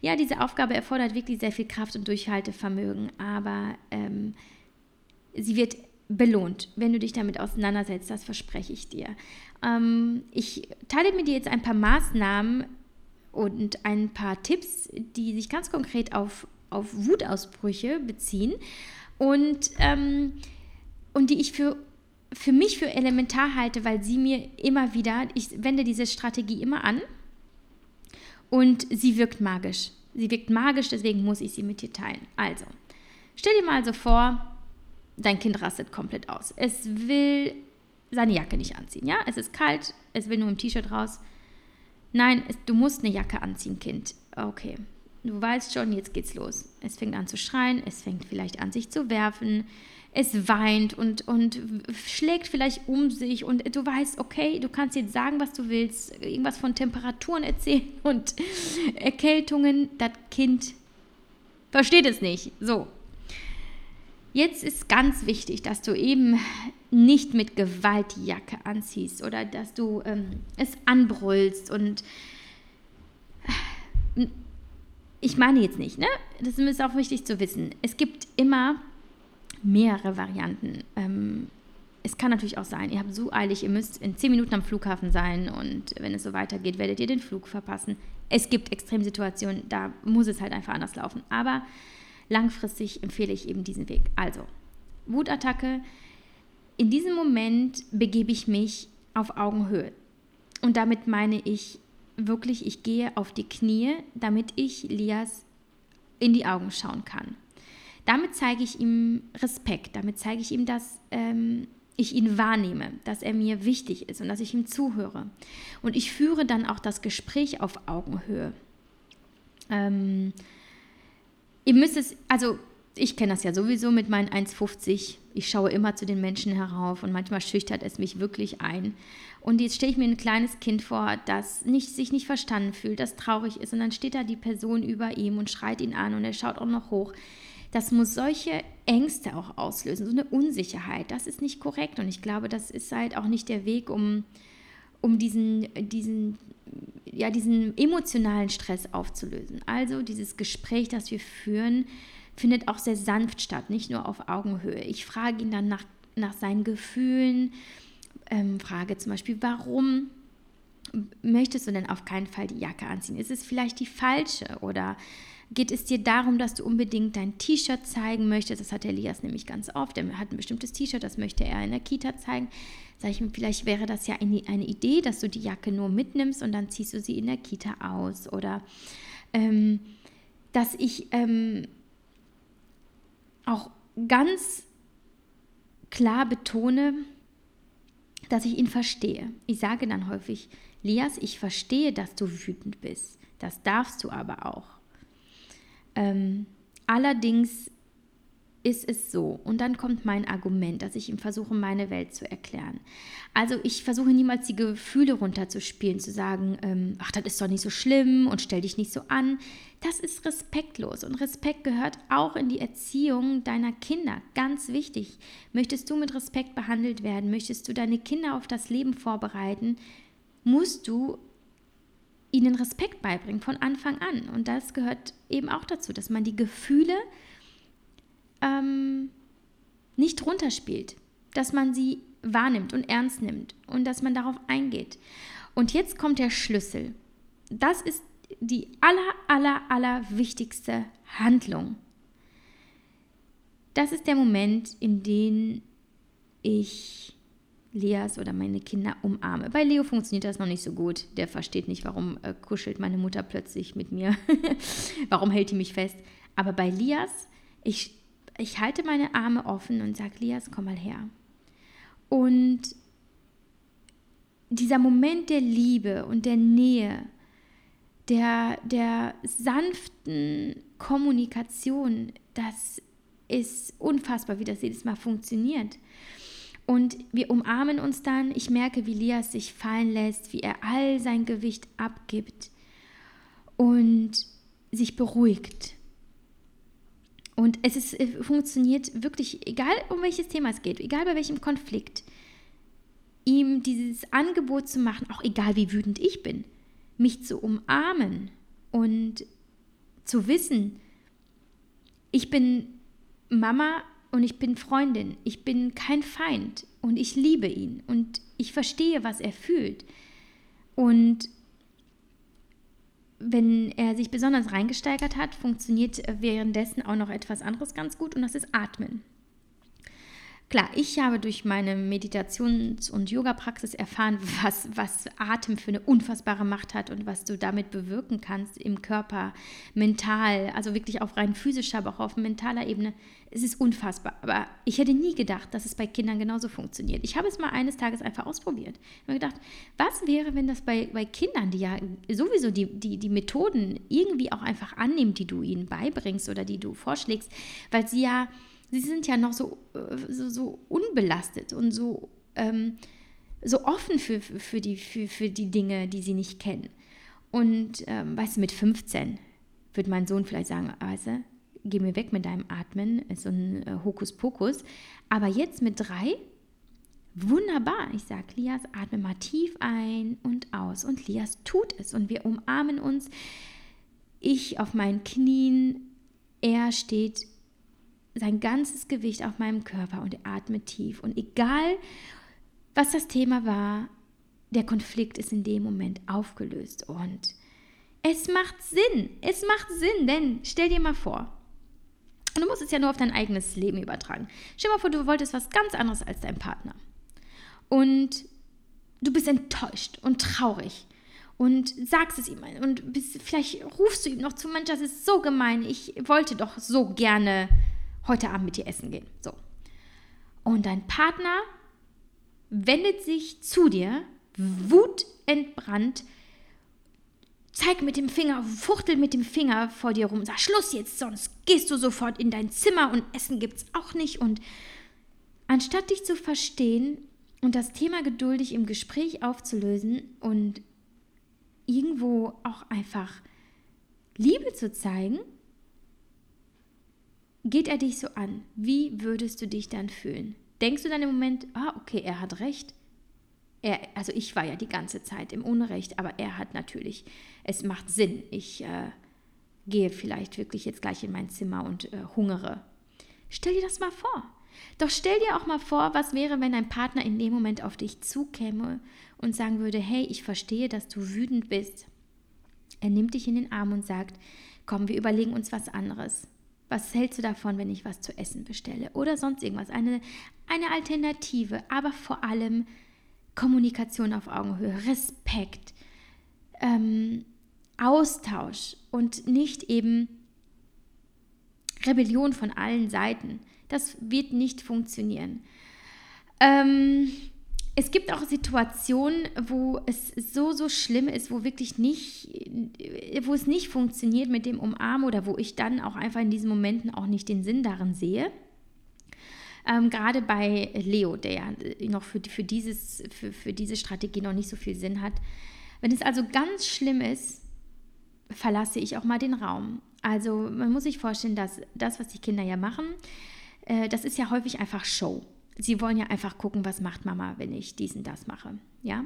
ja, diese Aufgabe erfordert wirklich sehr viel Kraft und Durchhaltevermögen, aber ähm, sie wird belohnt, wenn du dich damit auseinandersetzt, das verspreche ich dir. Ähm, ich teile mit dir jetzt ein paar Maßnahmen und ein paar Tipps, die sich ganz konkret auf, auf Wutausbrüche beziehen. Und ähm, und die ich für, für mich für elementar halte, weil sie mir immer wieder, ich wende diese Strategie immer an und sie wirkt magisch. Sie wirkt magisch, deswegen muss ich sie mit dir teilen. Also, stell dir mal so vor, dein Kind rastet komplett aus. Es will seine Jacke nicht anziehen, ja? Es ist kalt, es will nur im T-Shirt raus. Nein, es, du musst eine Jacke anziehen, Kind. Okay. Du weißt schon, jetzt geht's los. Es fängt an zu schreien, es fängt vielleicht an, sich zu werfen es weint und, und schlägt vielleicht um sich und du weißt, okay, du kannst jetzt sagen, was du willst, irgendwas von Temperaturen erzählen und Erkältungen, das Kind versteht es nicht. So. Jetzt ist ganz wichtig, dass du eben nicht mit Gewalt die Jacke anziehst oder dass du ähm, es anbrüllst und ich meine jetzt nicht, ne? Das ist auch wichtig zu wissen. Es gibt immer mehrere Varianten. Ähm, es kann natürlich auch sein, ihr habt so eilig, ihr müsst in zehn Minuten am Flughafen sein und wenn es so weitergeht, werdet ihr den Flug verpassen. Es gibt Extremsituationen, da muss es halt einfach anders laufen. Aber langfristig empfehle ich eben diesen Weg. Also, Wutattacke. In diesem Moment begebe ich mich auf Augenhöhe. Und damit meine ich wirklich, ich gehe auf die Knie, damit ich Lias in die Augen schauen kann. Damit zeige ich ihm Respekt, damit zeige ich ihm, dass ähm, ich ihn wahrnehme, dass er mir wichtig ist und dass ich ihm zuhöre. Und ich führe dann auch das Gespräch auf Augenhöhe. Ähm, ihr müsst es, also ich kenne das ja sowieso mit meinen 1,50. Ich schaue immer zu den Menschen herauf und manchmal schüchtert es mich wirklich ein. Und jetzt stelle ich mir ein kleines Kind vor, das nicht, sich nicht verstanden fühlt, das traurig ist. Und dann steht da die Person über ihm und schreit ihn an und er schaut auch noch hoch das muss solche Ängste auch auslösen, so eine Unsicherheit. Das ist nicht korrekt und ich glaube, das ist halt auch nicht der Weg, um, um diesen, diesen, ja, diesen emotionalen Stress aufzulösen. Also dieses Gespräch, das wir führen, findet auch sehr sanft statt, nicht nur auf Augenhöhe. Ich frage ihn dann nach, nach seinen Gefühlen, ähm, frage zum Beispiel, warum möchtest du denn auf keinen Fall die Jacke anziehen? Ist es vielleicht die falsche oder geht es dir darum, dass du unbedingt dein T-Shirt zeigen möchtest? Das hat Elias nämlich ganz oft. Er hat ein bestimmtes T-Shirt, das möchte er in der Kita zeigen. Sag ich mir, vielleicht wäre das ja eine, Idee, dass du die Jacke nur mitnimmst und dann ziehst du sie in der Kita aus. Oder ähm, dass ich ähm, auch ganz klar betone, dass ich ihn verstehe. Ich sage dann häufig, Lias, ich verstehe, dass du wütend bist. Das darfst du aber auch. Ähm, allerdings ist es so. Und dann kommt mein Argument, dass ich ihm versuche, meine Welt zu erklären. Also ich versuche niemals die Gefühle runterzuspielen, zu sagen, ähm, ach, das ist doch nicht so schlimm und stell dich nicht so an. Das ist respektlos. Und Respekt gehört auch in die Erziehung deiner Kinder. Ganz wichtig. Möchtest du mit Respekt behandelt werden? Möchtest du deine Kinder auf das Leben vorbereiten? Musst du ihnen Respekt beibringen von Anfang an. Und das gehört eben auch dazu, dass man die Gefühle ähm, nicht runterspielt, dass man sie wahrnimmt und ernst nimmt und dass man darauf eingeht. Und jetzt kommt der Schlüssel. Das ist die aller, aller, aller wichtigste Handlung. Das ist der Moment, in dem ich Leas oder meine Kinder umarme. Bei Leo funktioniert das noch nicht so gut. Der versteht nicht, warum äh, kuschelt meine Mutter plötzlich mit mir. warum hält die mich fest? Aber bei Lias, ich ich halte meine Arme offen und sage, Lias, komm mal her. Und dieser Moment der Liebe und der Nähe, der, der sanften Kommunikation, das ist unfassbar, wie das jedes Mal funktioniert. Und wir umarmen uns dann. Ich merke, wie Lias sich fallen lässt, wie er all sein Gewicht abgibt und sich beruhigt. Und es ist, äh, funktioniert wirklich, egal um welches Thema es geht, egal bei welchem Konflikt, ihm dieses Angebot zu machen, auch egal wie wütend ich bin, mich zu umarmen und zu wissen, ich bin Mama und ich bin Freundin, ich bin kein Feind und ich liebe ihn und ich verstehe, was er fühlt. Und wenn er sich besonders reingesteigert hat, funktioniert währenddessen auch noch etwas anderes ganz gut und das ist Atmen. Klar, ich habe durch meine Meditations- und Yoga-Praxis erfahren, was, was Atem für eine unfassbare Macht hat und was du damit bewirken kannst im Körper, mental, also wirklich auf rein physischer, aber auch auf mentaler Ebene. Es ist unfassbar. Aber ich hätte nie gedacht, dass es bei Kindern genauso funktioniert. Ich habe es mal eines Tages einfach ausprobiert. Ich habe gedacht, was wäre, wenn das bei, bei Kindern, die ja sowieso die, die, die Methoden irgendwie auch einfach annehmen, die du ihnen beibringst oder die du vorschlägst, weil sie ja sie sind ja noch so, äh, so, so unbelastet und so, ähm, so offen für, für, die, für, für die Dinge, die sie nicht kennen. Und ähm, weißt du, mit 15 wird mein Sohn vielleicht sagen, du, geh mir weg mit deinem Atmen, ist so ein äh, Hokuspokus. Aber jetzt mit drei, wunderbar. Ich sage, Lias, atme mal tief ein und aus. Und Lias tut es. Und wir umarmen uns. Ich auf meinen Knien, er steht sein ganzes Gewicht auf meinem Körper und er atmet tief. Und egal, was das Thema war, der Konflikt ist in dem Moment aufgelöst. Und es macht Sinn. Es macht Sinn, denn stell dir mal vor, und du musst es ja nur auf dein eigenes Leben übertragen. Stell dir mal vor, du wolltest was ganz anderes als dein Partner. Und du bist enttäuscht und traurig und sagst es ihm und bist, vielleicht rufst du ihm noch zu, Mensch, das ist so gemein, ich wollte doch so gerne heute Abend mit dir essen gehen. So. Und dein Partner wendet sich zu dir, wutentbrannt, zeigt mit dem Finger, fuchtelt mit dem Finger vor dir rum, sagt Schluss jetzt, sonst gehst du sofort in dein Zimmer und Essen gibt's auch nicht. Und anstatt dich zu verstehen und das Thema geduldig im Gespräch aufzulösen und irgendwo auch einfach Liebe zu zeigen, geht er dich so an, wie würdest du dich dann fühlen? Denkst du dann im Moment, ah, okay, er hat recht? er, also ich war ja die ganze Zeit im Unrecht, aber er hat natürlich, es macht Sinn. Ich äh, gehe vielleicht wirklich jetzt gleich in mein Zimmer und äh, hungere. Stell dir das mal vor. Doch stell dir auch mal vor, was wäre, wenn dein Partner in dem Moment auf dich zukäme und sagen würde, hey, ich verstehe, dass du wütend bist. Er nimmt dich in den Arm und sagt, komm, wir überlegen uns was anderes. Was hältst du davon, wenn ich was zu essen bestelle? Oder sonst irgendwas. Eine, eine Alternative, aber vor allem Kommunikation auf Augenhöhe, Respekt, ähm, Austausch und nicht eben Rebellion von allen Seiten. Das wird nicht funktionieren. Ähm, es gibt auch Situationen, wo es so, so schlimm ist, wo wirklich nicht, wo es nicht funktioniert mit dem Umarmen oder wo ich dann auch einfach in diesen Momenten auch nicht den Sinn darin sehe. Ähm, gerade bei Leo, der ja noch für, für, dieses, für, für diese Strategie noch nicht so viel Sinn hat. Wenn es also ganz schlimm ist, verlasse ich auch mal den Raum. Also man muss sich vorstellen, dass das, was die Kinder ja machen, äh, das ist ja häufig einfach Show sie wollen ja einfach gucken, was macht Mama, wenn ich dies und das mache. Ja?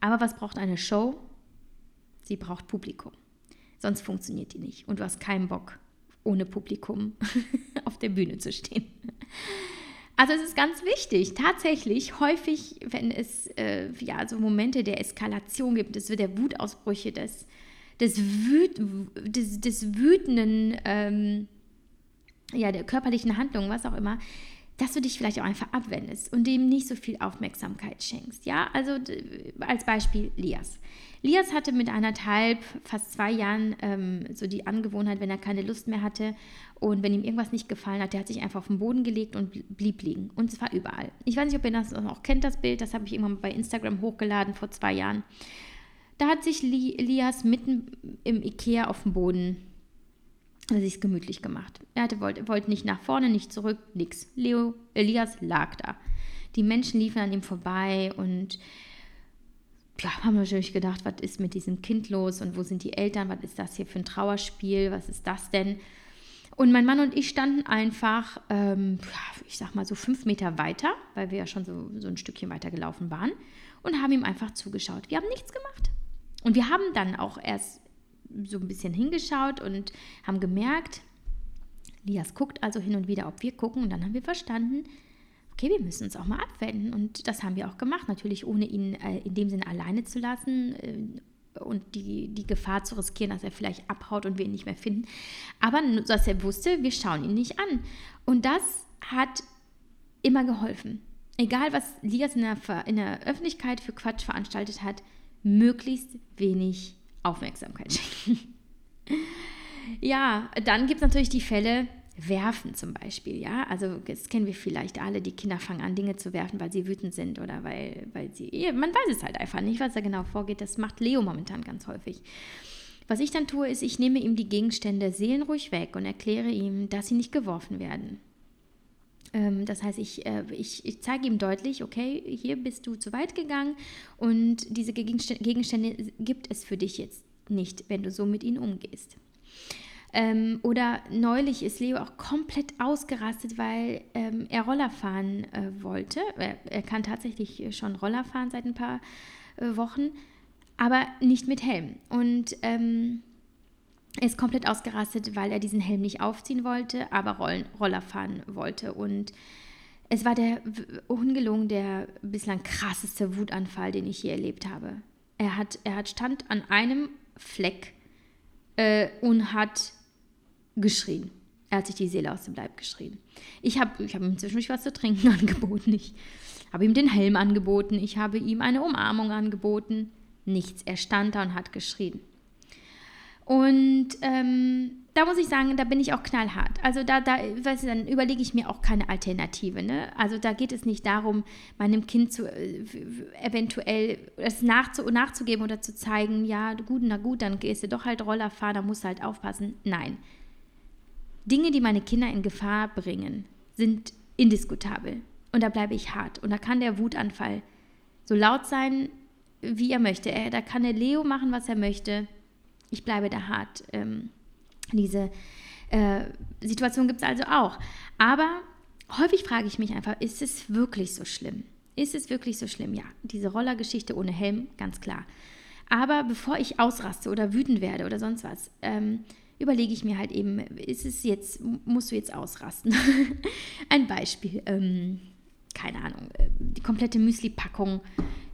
Aber was braucht eine Show? Sie braucht Publikum. Sonst funktioniert die nicht. Und du hast keinen Bock, ohne Publikum auf der Bühne zu stehen. Also es ist ganz wichtig, tatsächlich häufig, wenn es äh, ja so Momente der Eskalation gibt, es wird der Wutausbrüche des, des, Wüt, des, des wütenden, ähm, ja, der körperlichen Handlungen, was auch immer, dass du dich vielleicht auch einfach abwendest und dem nicht so viel Aufmerksamkeit schenkst. Ja, also als Beispiel Lias. Lias hatte mit anderthalb, fast zwei Jahren ähm, so die Angewohnheit, wenn er keine Lust mehr hatte und wenn ihm irgendwas nicht gefallen hat, der hat sich einfach auf den Boden gelegt und blieb liegen. Und zwar überall. Ich weiß nicht, ob ihr das auch kennt, das Bild. Das habe ich irgendwann bei Instagram hochgeladen vor zwei Jahren. Da hat sich Lias mitten im Ikea auf dem Boden hat sich gemütlich gemacht. Er hatte, wollte, wollte nicht nach vorne, nicht zurück, nix. Leo, Elias lag da. Die Menschen liefen an ihm vorbei und ja, haben natürlich gedacht, was ist mit diesem Kind los und wo sind die Eltern, was ist das hier für ein Trauerspiel, was ist das denn? Und mein Mann und ich standen einfach, ähm, ich sag mal so fünf Meter weiter, weil wir ja schon so, so ein Stückchen weiter gelaufen waren und haben ihm einfach zugeschaut. Wir haben nichts gemacht. Und wir haben dann auch erst so ein bisschen hingeschaut und haben gemerkt, Lias guckt also hin und wieder, ob wir gucken. Und dann haben wir verstanden, okay, wir müssen uns auch mal abwenden. Und das haben wir auch gemacht, natürlich ohne ihn äh, in dem Sinne alleine zu lassen äh, und die, die Gefahr zu riskieren, dass er vielleicht abhaut und wir ihn nicht mehr finden. Aber dass er wusste, wir schauen ihn nicht an. Und das hat immer geholfen. Egal, was Lias in der, in der Öffentlichkeit für Quatsch veranstaltet hat, möglichst wenig Aufmerksamkeit schenken. ja, dann gibt es natürlich die Fälle, werfen zum Beispiel, ja. Also das kennen wir vielleicht alle, die Kinder fangen an, Dinge zu werfen, weil sie wütend sind oder weil, weil sie. Man weiß es halt einfach nicht, was da genau vorgeht. Das macht Leo momentan ganz häufig. Was ich dann tue, ist, ich nehme ihm die Gegenstände seelenruhig weg und erkläre ihm, dass sie nicht geworfen werden. Ähm, das heißt, ich, äh, ich, ich zeige ihm deutlich, okay, hier bist du zu weit gegangen und diese Gegenstände gibt es für dich jetzt nicht, wenn du so mit ihnen umgehst. Ähm, oder neulich ist Leo auch komplett ausgerastet, weil ähm, er Roller fahren äh, wollte. Er, er, kann tatsächlich schon Roller fahren seit ein paar äh, Wochen, aber nicht mit Helm. Und ähm, er ist komplett ausgerastet, weil er diesen Helm nicht aufziehen wollte, aber Rollen, Roller fahren wollte. Und es war der ungelogen der bislang krasseste Wutanfall, den ich je erlebt habe. Er hat, er hat stand an einem Fleck äh, und hat geschrien. Er hat sich die Seele aus dem Leib geschrien. Ich habe ich hab ihm zwischendurch was zu trinken angeboten. Ich habe ihm den Helm angeboten. Ich habe ihm eine Umarmung angeboten. Nichts. Er stand da und hat geschrien. Und ähm, da muss ich sagen, da bin ich auch knallhart. Also da, da weißt du, dann überlege ich mir auch keine Alternative. Ne? Also da geht es nicht darum, meinem Kind zu äh, eventuell es nachzu, nachzugeben oder zu zeigen, ja, gut, na gut, dann gehst du doch halt Roller fahren, da musst du halt aufpassen. Nein. Dinge, die meine Kinder in Gefahr bringen, sind indiskutabel. Und da bleibe ich hart. Und da kann der Wutanfall so laut sein, wie er möchte. Er, da kann der Leo machen, was er möchte ich bleibe da hart. Ähm, diese äh, Situation gibt es also auch. Aber häufig frage ich mich einfach, ist es wirklich so schlimm? Ist es wirklich so schlimm? Ja, diese Rollergeschichte ohne Helm, ganz klar. Aber bevor ich ausraste oder wütend werde oder sonst was, ähm, überlege ich mir halt eben, ist es jetzt, musst du jetzt ausrasten? Ein Beispiel, ähm, keine Ahnung, äh, die komplette Müsli-Packung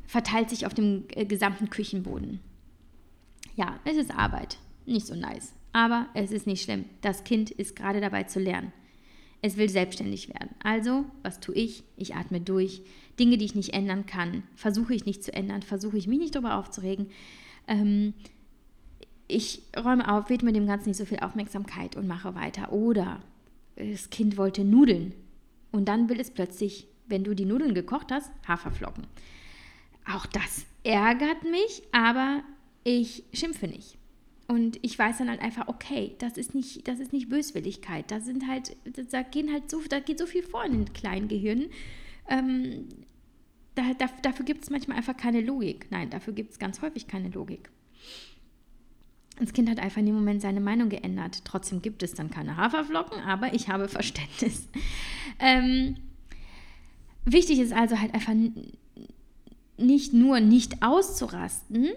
verteilt sich auf dem äh, gesamten Küchenboden. Ja, es ist Arbeit, nicht so nice. Aber es ist nicht schlimm. Das Kind ist gerade dabei zu lernen. Es will selbstständig werden. Also, was tue ich? Ich atme durch. Dinge, die ich nicht ändern kann, versuche ich nicht zu ändern, versuche ich mich nicht darüber aufzuregen. Ähm, ich räume auf, widme dem Ganzen nicht so viel Aufmerksamkeit und mache weiter. Oder das Kind wollte Nudeln und dann will es plötzlich, wenn du die Nudeln gekocht hast, Haferflocken. Auch das ärgert mich, aber ich schimpfe nicht. Und ich weiß dann halt einfach, okay, das ist nicht, das ist nicht Böswilligkeit. Da sind halt, da gehen halt so, da geht so viel vor in den kleinen Gehirnen. Ähm, da, da, dafür gibt es manchmal einfach keine Logik. Nein, dafür gibt es ganz häufig keine Logik. Das Kind hat einfach in dem Moment seine Meinung geändert. Trotzdem gibt es dann keine Haferflocken, aber ich habe Verständnis. Ähm, wichtig ist also halt einfach nicht nur nicht auszurasten,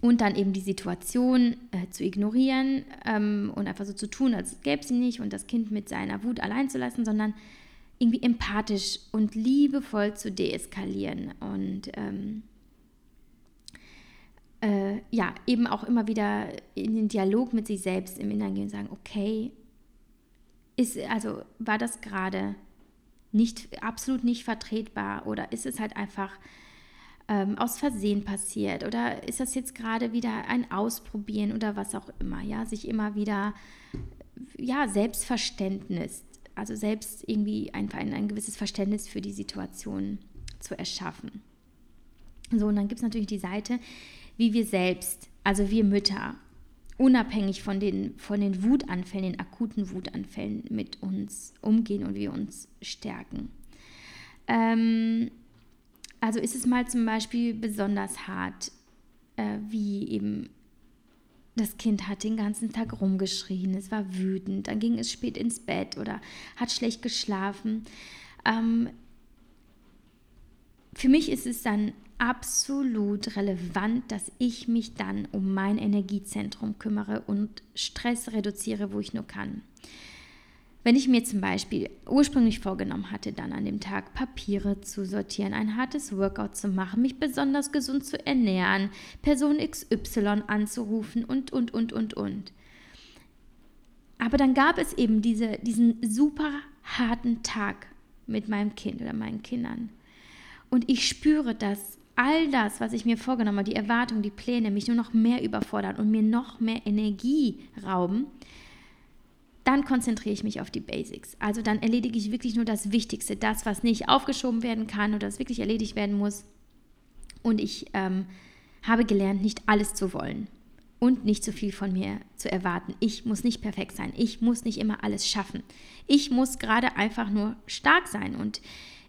und dann eben die Situation äh, zu ignorieren ähm, und einfach so zu tun, als gäbe sie nicht und das Kind mit seiner Wut allein zu lassen, sondern irgendwie empathisch und liebevoll zu deeskalieren. Und ähm, äh, ja, eben auch immer wieder in den Dialog mit sich selbst im Inneren gehen und sagen, okay, ist, also war das gerade nicht absolut nicht vertretbar oder ist es halt einfach ähm, aus Versehen passiert oder ist das jetzt gerade wieder ein Ausprobieren oder was auch immer, ja, sich immer wieder, ja, Selbstverständnis, also selbst irgendwie einfach ein, ein gewisses Verständnis für die Situation zu erschaffen. So, und dann gibt es natürlich die Seite, wie wir selbst, also wir Mütter, unabhängig von den, von den Wutanfällen, den akuten Wutanfällen mit uns umgehen und wir uns stärken. Ähm, also ist es mal zum Beispiel besonders hart, äh, wie eben das Kind hat den ganzen Tag rumgeschrien, es war wütend, dann ging es spät ins Bett oder hat schlecht geschlafen. Ähm, für mich ist es dann absolut relevant, dass ich mich dann um mein Energiezentrum kümmere und Stress reduziere, wo ich nur kann. Wenn ich mir zum Beispiel ursprünglich vorgenommen hatte, dann an dem Tag Papiere zu sortieren, ein hartes Workout zu machen, mich besonders gesund zu ernähren, Person XY anzurufen und, und, und, und, und. Aber dann gab es eben diese, diesen super harten Tag mit meinem Kind oder meinen Kindern. Und ich spüre, dass all das, was ich mir vorgenommen habe, die Erwartungen, die Pläne, mich nur noch mehr überfordern und mir noch mehr Energie rauben dann konzentriere ich mich auf die Basics. Also dann erledige ich wirklich nur das Wichtigste, das, was nicht aufgeschoben werden kann oder das wirklich erledigt werden muss. Und ich ähm, habe gelernt, nicht alles zu wollen und nicht zu viel von mir zu erwarten. Ich muss nicht perfekt sein. Ich muss nicht immer alles schaffen. Ich muss gerade einfach nur stark sein und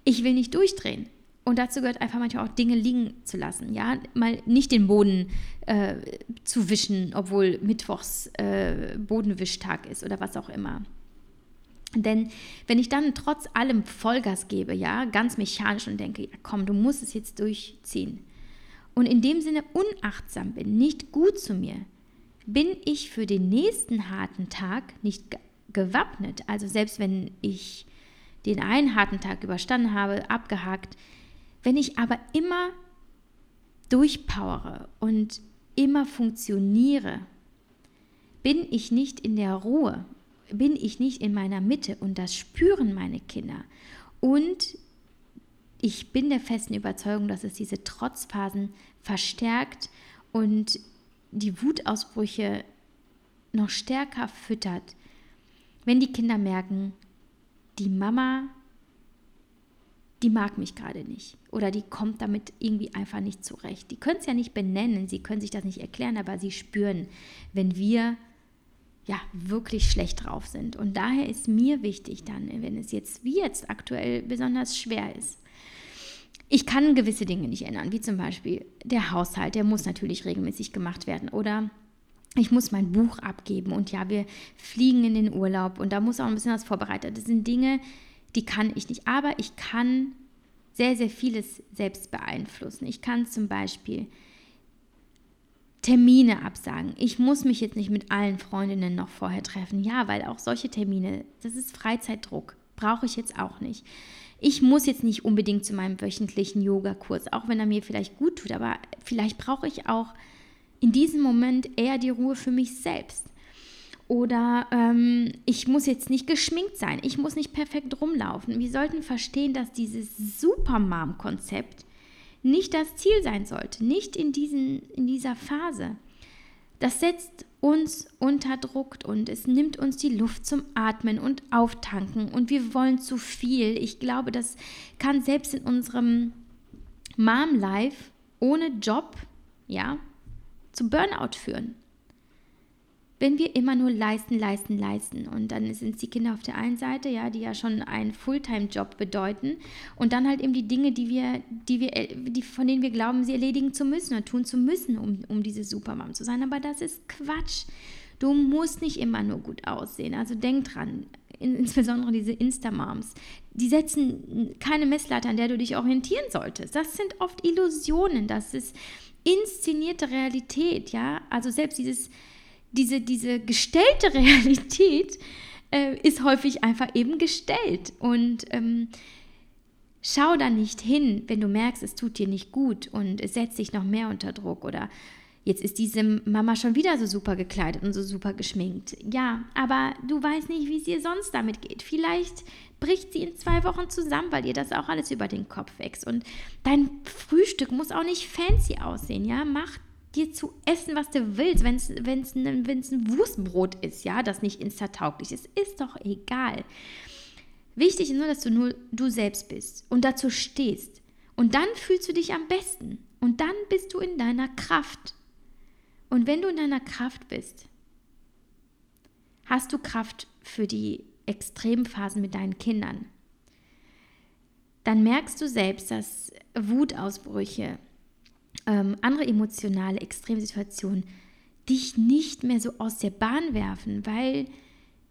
ich will nicht durchdrehen. Und dazu gehört einfach manchmal auch Dinge liegen zu lassen. Ja, mal nicht den Boden äh, zu wischen, obwohl Mittwochs äh, Bodenwischtag ist oder was auch immer. Denn wenn ich dann trotz allem Vollgas gebe, ja, ganz mechanisch und denke, ja, komm, du musst es jetzt durchziehen und in dem Sinne unachtsam bin, nicht gut zu mir, bin ich für den nächsten harten Tag nicht gewappnet. Also selbst wenn ich den einen harten Tag überstanden habe, abgehakt, wenn ich aber immer durchpowere und immer funktioniere, bin ich nicht in der Ruhe, bin ich nicht in meiner Mitte und das spüren meine Kinder. Und ich bin der festen Überzeugung, dass es diese Trotzphasen verstärkt und die Wutausbrüche noch stärker füttert, wenn die Kinder merken, die Mama die mag mich gerade nicht oder die kommt damit irgendwie einfach nicht zurecht. Die können es ja nicht benennen, sie können sich das nicht erklären, aber sie spüren, wenn wir ja wirklich schlecht drauf sind. Und daher ist mir wichtig dann, wenn es jetzt wie jetzt aktuell besonders schwer ist. Ich kann gewisse Dinge nicht ändern, wie zum Beispiel der Haushalt, der muss natürlich regelmäßig gemacht werden oder ich muss mein Buch abgeben und ja, wir fliegen in den Urlaub und da muss auch ein bisschen was vorbereitet. Das sind Dinge, die kann ich nicht. Aber ich kann sehr, sehr vieles selbst beeinflussen. Ich kann zum Beispiel Termine absagen. Ich muss mich jetzt nicht mit allen Freundinnen noch vorher treffen. Ja, weil auch solche Termine, das ist Freizeitdruck. Brauche ich jetzt auch nicht. Ich muss jetzt nicht unbedingt zu meinem wöchentlichen Yogakurs, auch wenn er mir vielleicht gut tut, aber vielleicht brauche ich auch in diesem Moment eher die Ruhe für mich selbst. Oder ähm, ich muss jetzt nicht geschminkt sein, ich muss nicht perfekt rumlaufen. Wir sollten verstehen, dass dieses Supermom-Konzept nicht das Ziel sein sollte, nicht in, diesen, in dieser Phase. Das setzt uns unter Druck und es nimmt uns die Luft zum Atmen und Auftanken und wir wollen zu viel. Ich glaube, das kann selbst in unserem Mom-Life ohne Job, ja, zu Burnout führen wenn wir immer nur leisten, leisten, leisten. Und dann sind es die Kinder auf der einen Seite, ja, die ja schon einen Fulltime-Job bedeuten. Und dann halt eben die Dinge, die wir, die wir, die, von denen wir glauben, sie erledigen zu müssen oder tun zu müssen, um, um diese Supermom zu sein. Aber das ist Quatsch. Du musst nicht immer nur gut aussehen. Also denk dran, insbesondere diese Insta-Moms, die setzen keine Messlatte, an der du dich orientieren solltest. Das sind oft Illusionen, das ist inszenierte Realität, ja. Also selbst dieses diese, diese gestellte Realität äh, ist häufig einfach eben gestellt. Und ähm, schau da nicht hin, wenn du merkst, es tut dir nicht gut und es setzt dich noch mehr unter Druck oder jetzt ist diese Mama schon wieder so super gekleidet und so super geschminkt. Ja, aber du weißt nicht, wie es ihr sonst damit geht. Vielleicht bricht sie in zwei Wochen zusammen, weil ihr das auch alles über den Kopf wächst. Und dein Frühstück muss auch nicht fancy aussehen, ja? Mach dir zu essen, was du willst, wenn es ein, ein Wurstbrot ist, ja, das nicht insta-tauglich ist, ist doch egal. Wichtig ist nur, dass du nur du selbst bist und dazu stehst. Und dann fühlst du dich am besten. Und dann bist du in deiner Kraft. Und wenn du in deiner Kraft bist, hast du Kraft für die Extremphasen mit deinen Kindern. Dann merkst du selbst, dass Wutausbrüche, ähm, andere emotionale Extremsituationen dich nicht mehr so aus der Bahn werfen, weil,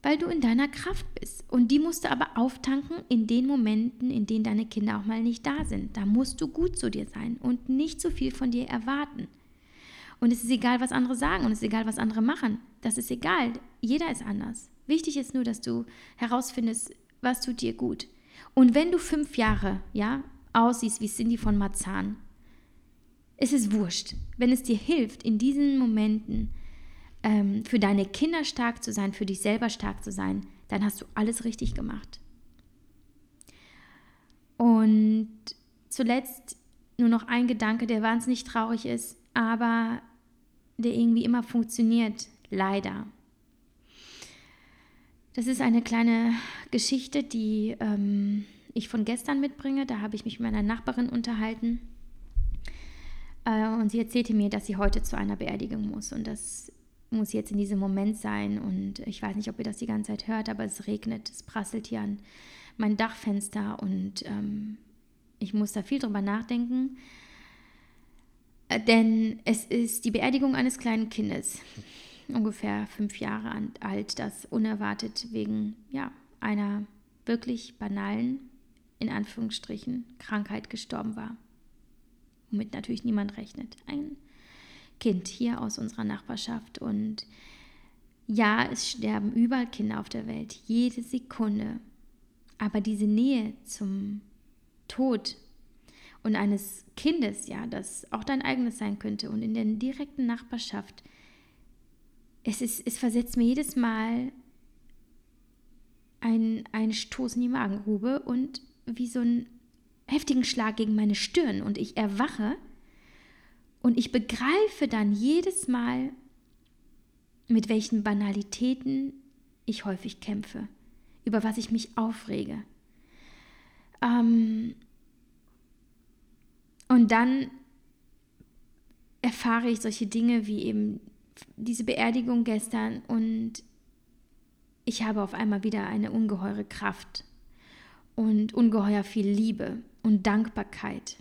weil du in deiner Kraft bist. Und die musst du aber auftanken in den Momenten, in denen deine Kinder auch mal nicht da sind. Da musst du gut zu dir sein und nicht zu viel von dir erwarten. Und es ist egal, was andere sagen und es ist egal, was andere machen. Das ist egal. Jeder ist anders. Wichtig ist nur, dass du herausfindest, was tut dir gut. Und wenn du fünf Jahre, ja, aussiehst wie Cindy von Marzahn, es ist wurscht. Wenn es dir hilft, in diesen Momenten ähm, für deine Kinder stark zu sein, für dich selber stark zu sein, dann hast du alles richtig gemacht. Und zuletzt nur noch ein Gedanke, der wahnsinnig traurig ist, aber der irgendwie immer funktioniert, leider. Das ist eine kleine Geschichte, die ähm, ich von gestern mitbringe. Da habe ich mich mit meiner Nachbarin unterhalten. Äh, und sie erzählte mir, dass sie heute zu einer Beerdigung muss. Und das muss jetzt in diesem Moment sein. Und ich weiß nicht, ob ihr das die ganze Zeit hört, aber es regnet, es prasselt hier an mein Dachfenster. Und ähm, ich muss da viel drüber nachdenken. Äh, denn es ist die Beerdigung eines kleinen Kindes, ungefähr fünf Jahre alt, das unerwartet wegen ja, einer wirklich banalen, in Anführungsstrichen, Krankheit gestorben war womit natürlich niemand rechnet. Ein Kind hier aus unserer Nachbarschaft. Und ja, es sterben überall Kinder auf der Welt, jede Sekunde. Aber diese Nähe zum Tod und eines Kindes, ja, das auch dein eigenes sein könnte und in der direkten Nachbarschaft, es, ist, es versetzt mir jedes Mal einen Stoß in die Magengrube und wie so ein heftigen Schlag gegen meine Stirn und ich erwache und ich begreife dann jedes Mal, mit welchen Banalitäten ich häufig kämpfe, über was ich mich aufrege. Ähm und dann erfahre ich solche Dinge wie eben diese Beerdigung gestern und ich habe auf einmal wieder eine ungeheure Kraft und ungeheuer viel Liebe und Dankbarkeit.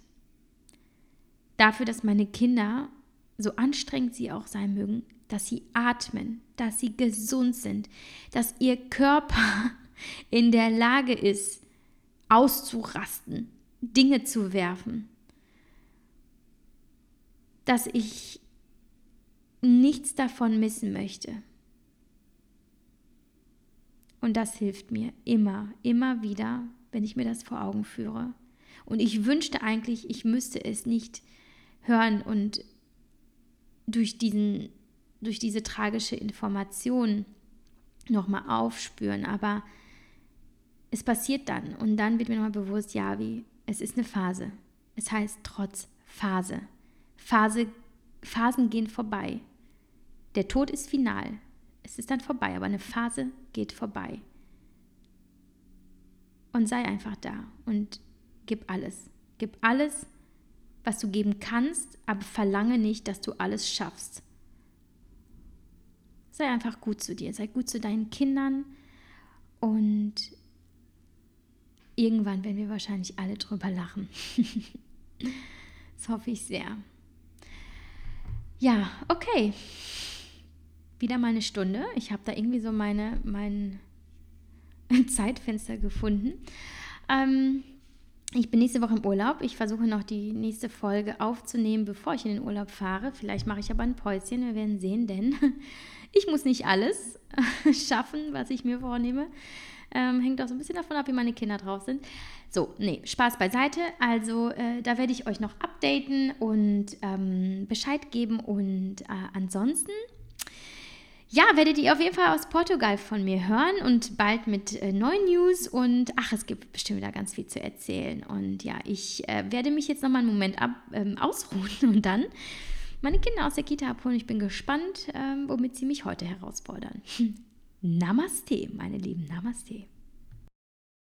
Dafür, dass meine Kinder, so anstrengend sie auch sein mögen, dass sie atmen, dass sie gesund sind, dass ihr Körper in der Lage ist, auszurasten, Dinge zu werfen, dass ich nichts davon missen möchte. Und das hilft mir immer, immer wieder, wenn ich mir das vor Augen führe. Und ich wünschte eigentlich, ich müsste es nicht hören und durch, diesen, durch diese tragische Information nochmal aufspüren. Aber es passiert dann und dann wird mir nochmal bewusst, ja, wie, es ist eine Phase. Es heißt trotz Phase. Phase. Phasen gehen vorbei. Der Tod ist final. Es ist dann vorbei, aber eine Phase geht vorbei. Und sei einfach da und gib alles. Gib alles, was du geben kannst, aber verlange nicht, dass du alles schaffst. Sei einfach gut zu dir, sei gut zu deinen Kindern und irgendwann werden wir wahrscheinlich alle drüber lachen. das hoffe ich sehr. Ja, okay. Wieder mal eine Stunde. Ich habe da irgendwie so meine, mein Zeitfenster gefunden. Ähm, ich bin nächste Woche im Urlaub. Ich versuche noch die nächste Folge aufzunehmen, bevor ich in den Urlaub fahre. Vielleicht mache ich aber ein Päuschen. Wir werden sehen, denn ich muss nicht alles schaffen, was ich mir vornehme. Ähm, hängt auch so ein bisschen davon ab, wie meine Kinder drauf sind. So, nee, Spaß beiseite. Also, äh, da werde ich euch noch updaten und ähm, Bescheid geben. Und äh, ansonsten ja, werdet ihr auf jeden Fall aus Portugal von mir hören und bald mit äh, neuen News und ach, es gibt bestimmt wieder ganz viel zu erzählen. Und ja, ich äh, werde mich jetzt nochmal einen Moment ab, ähm, ausruhen und dann meine Kinder aus der Kita abholen. Ich bin gespannt, ähm, womit sie mich heute herausfordern. Namaste, meine Lieben, Namaste.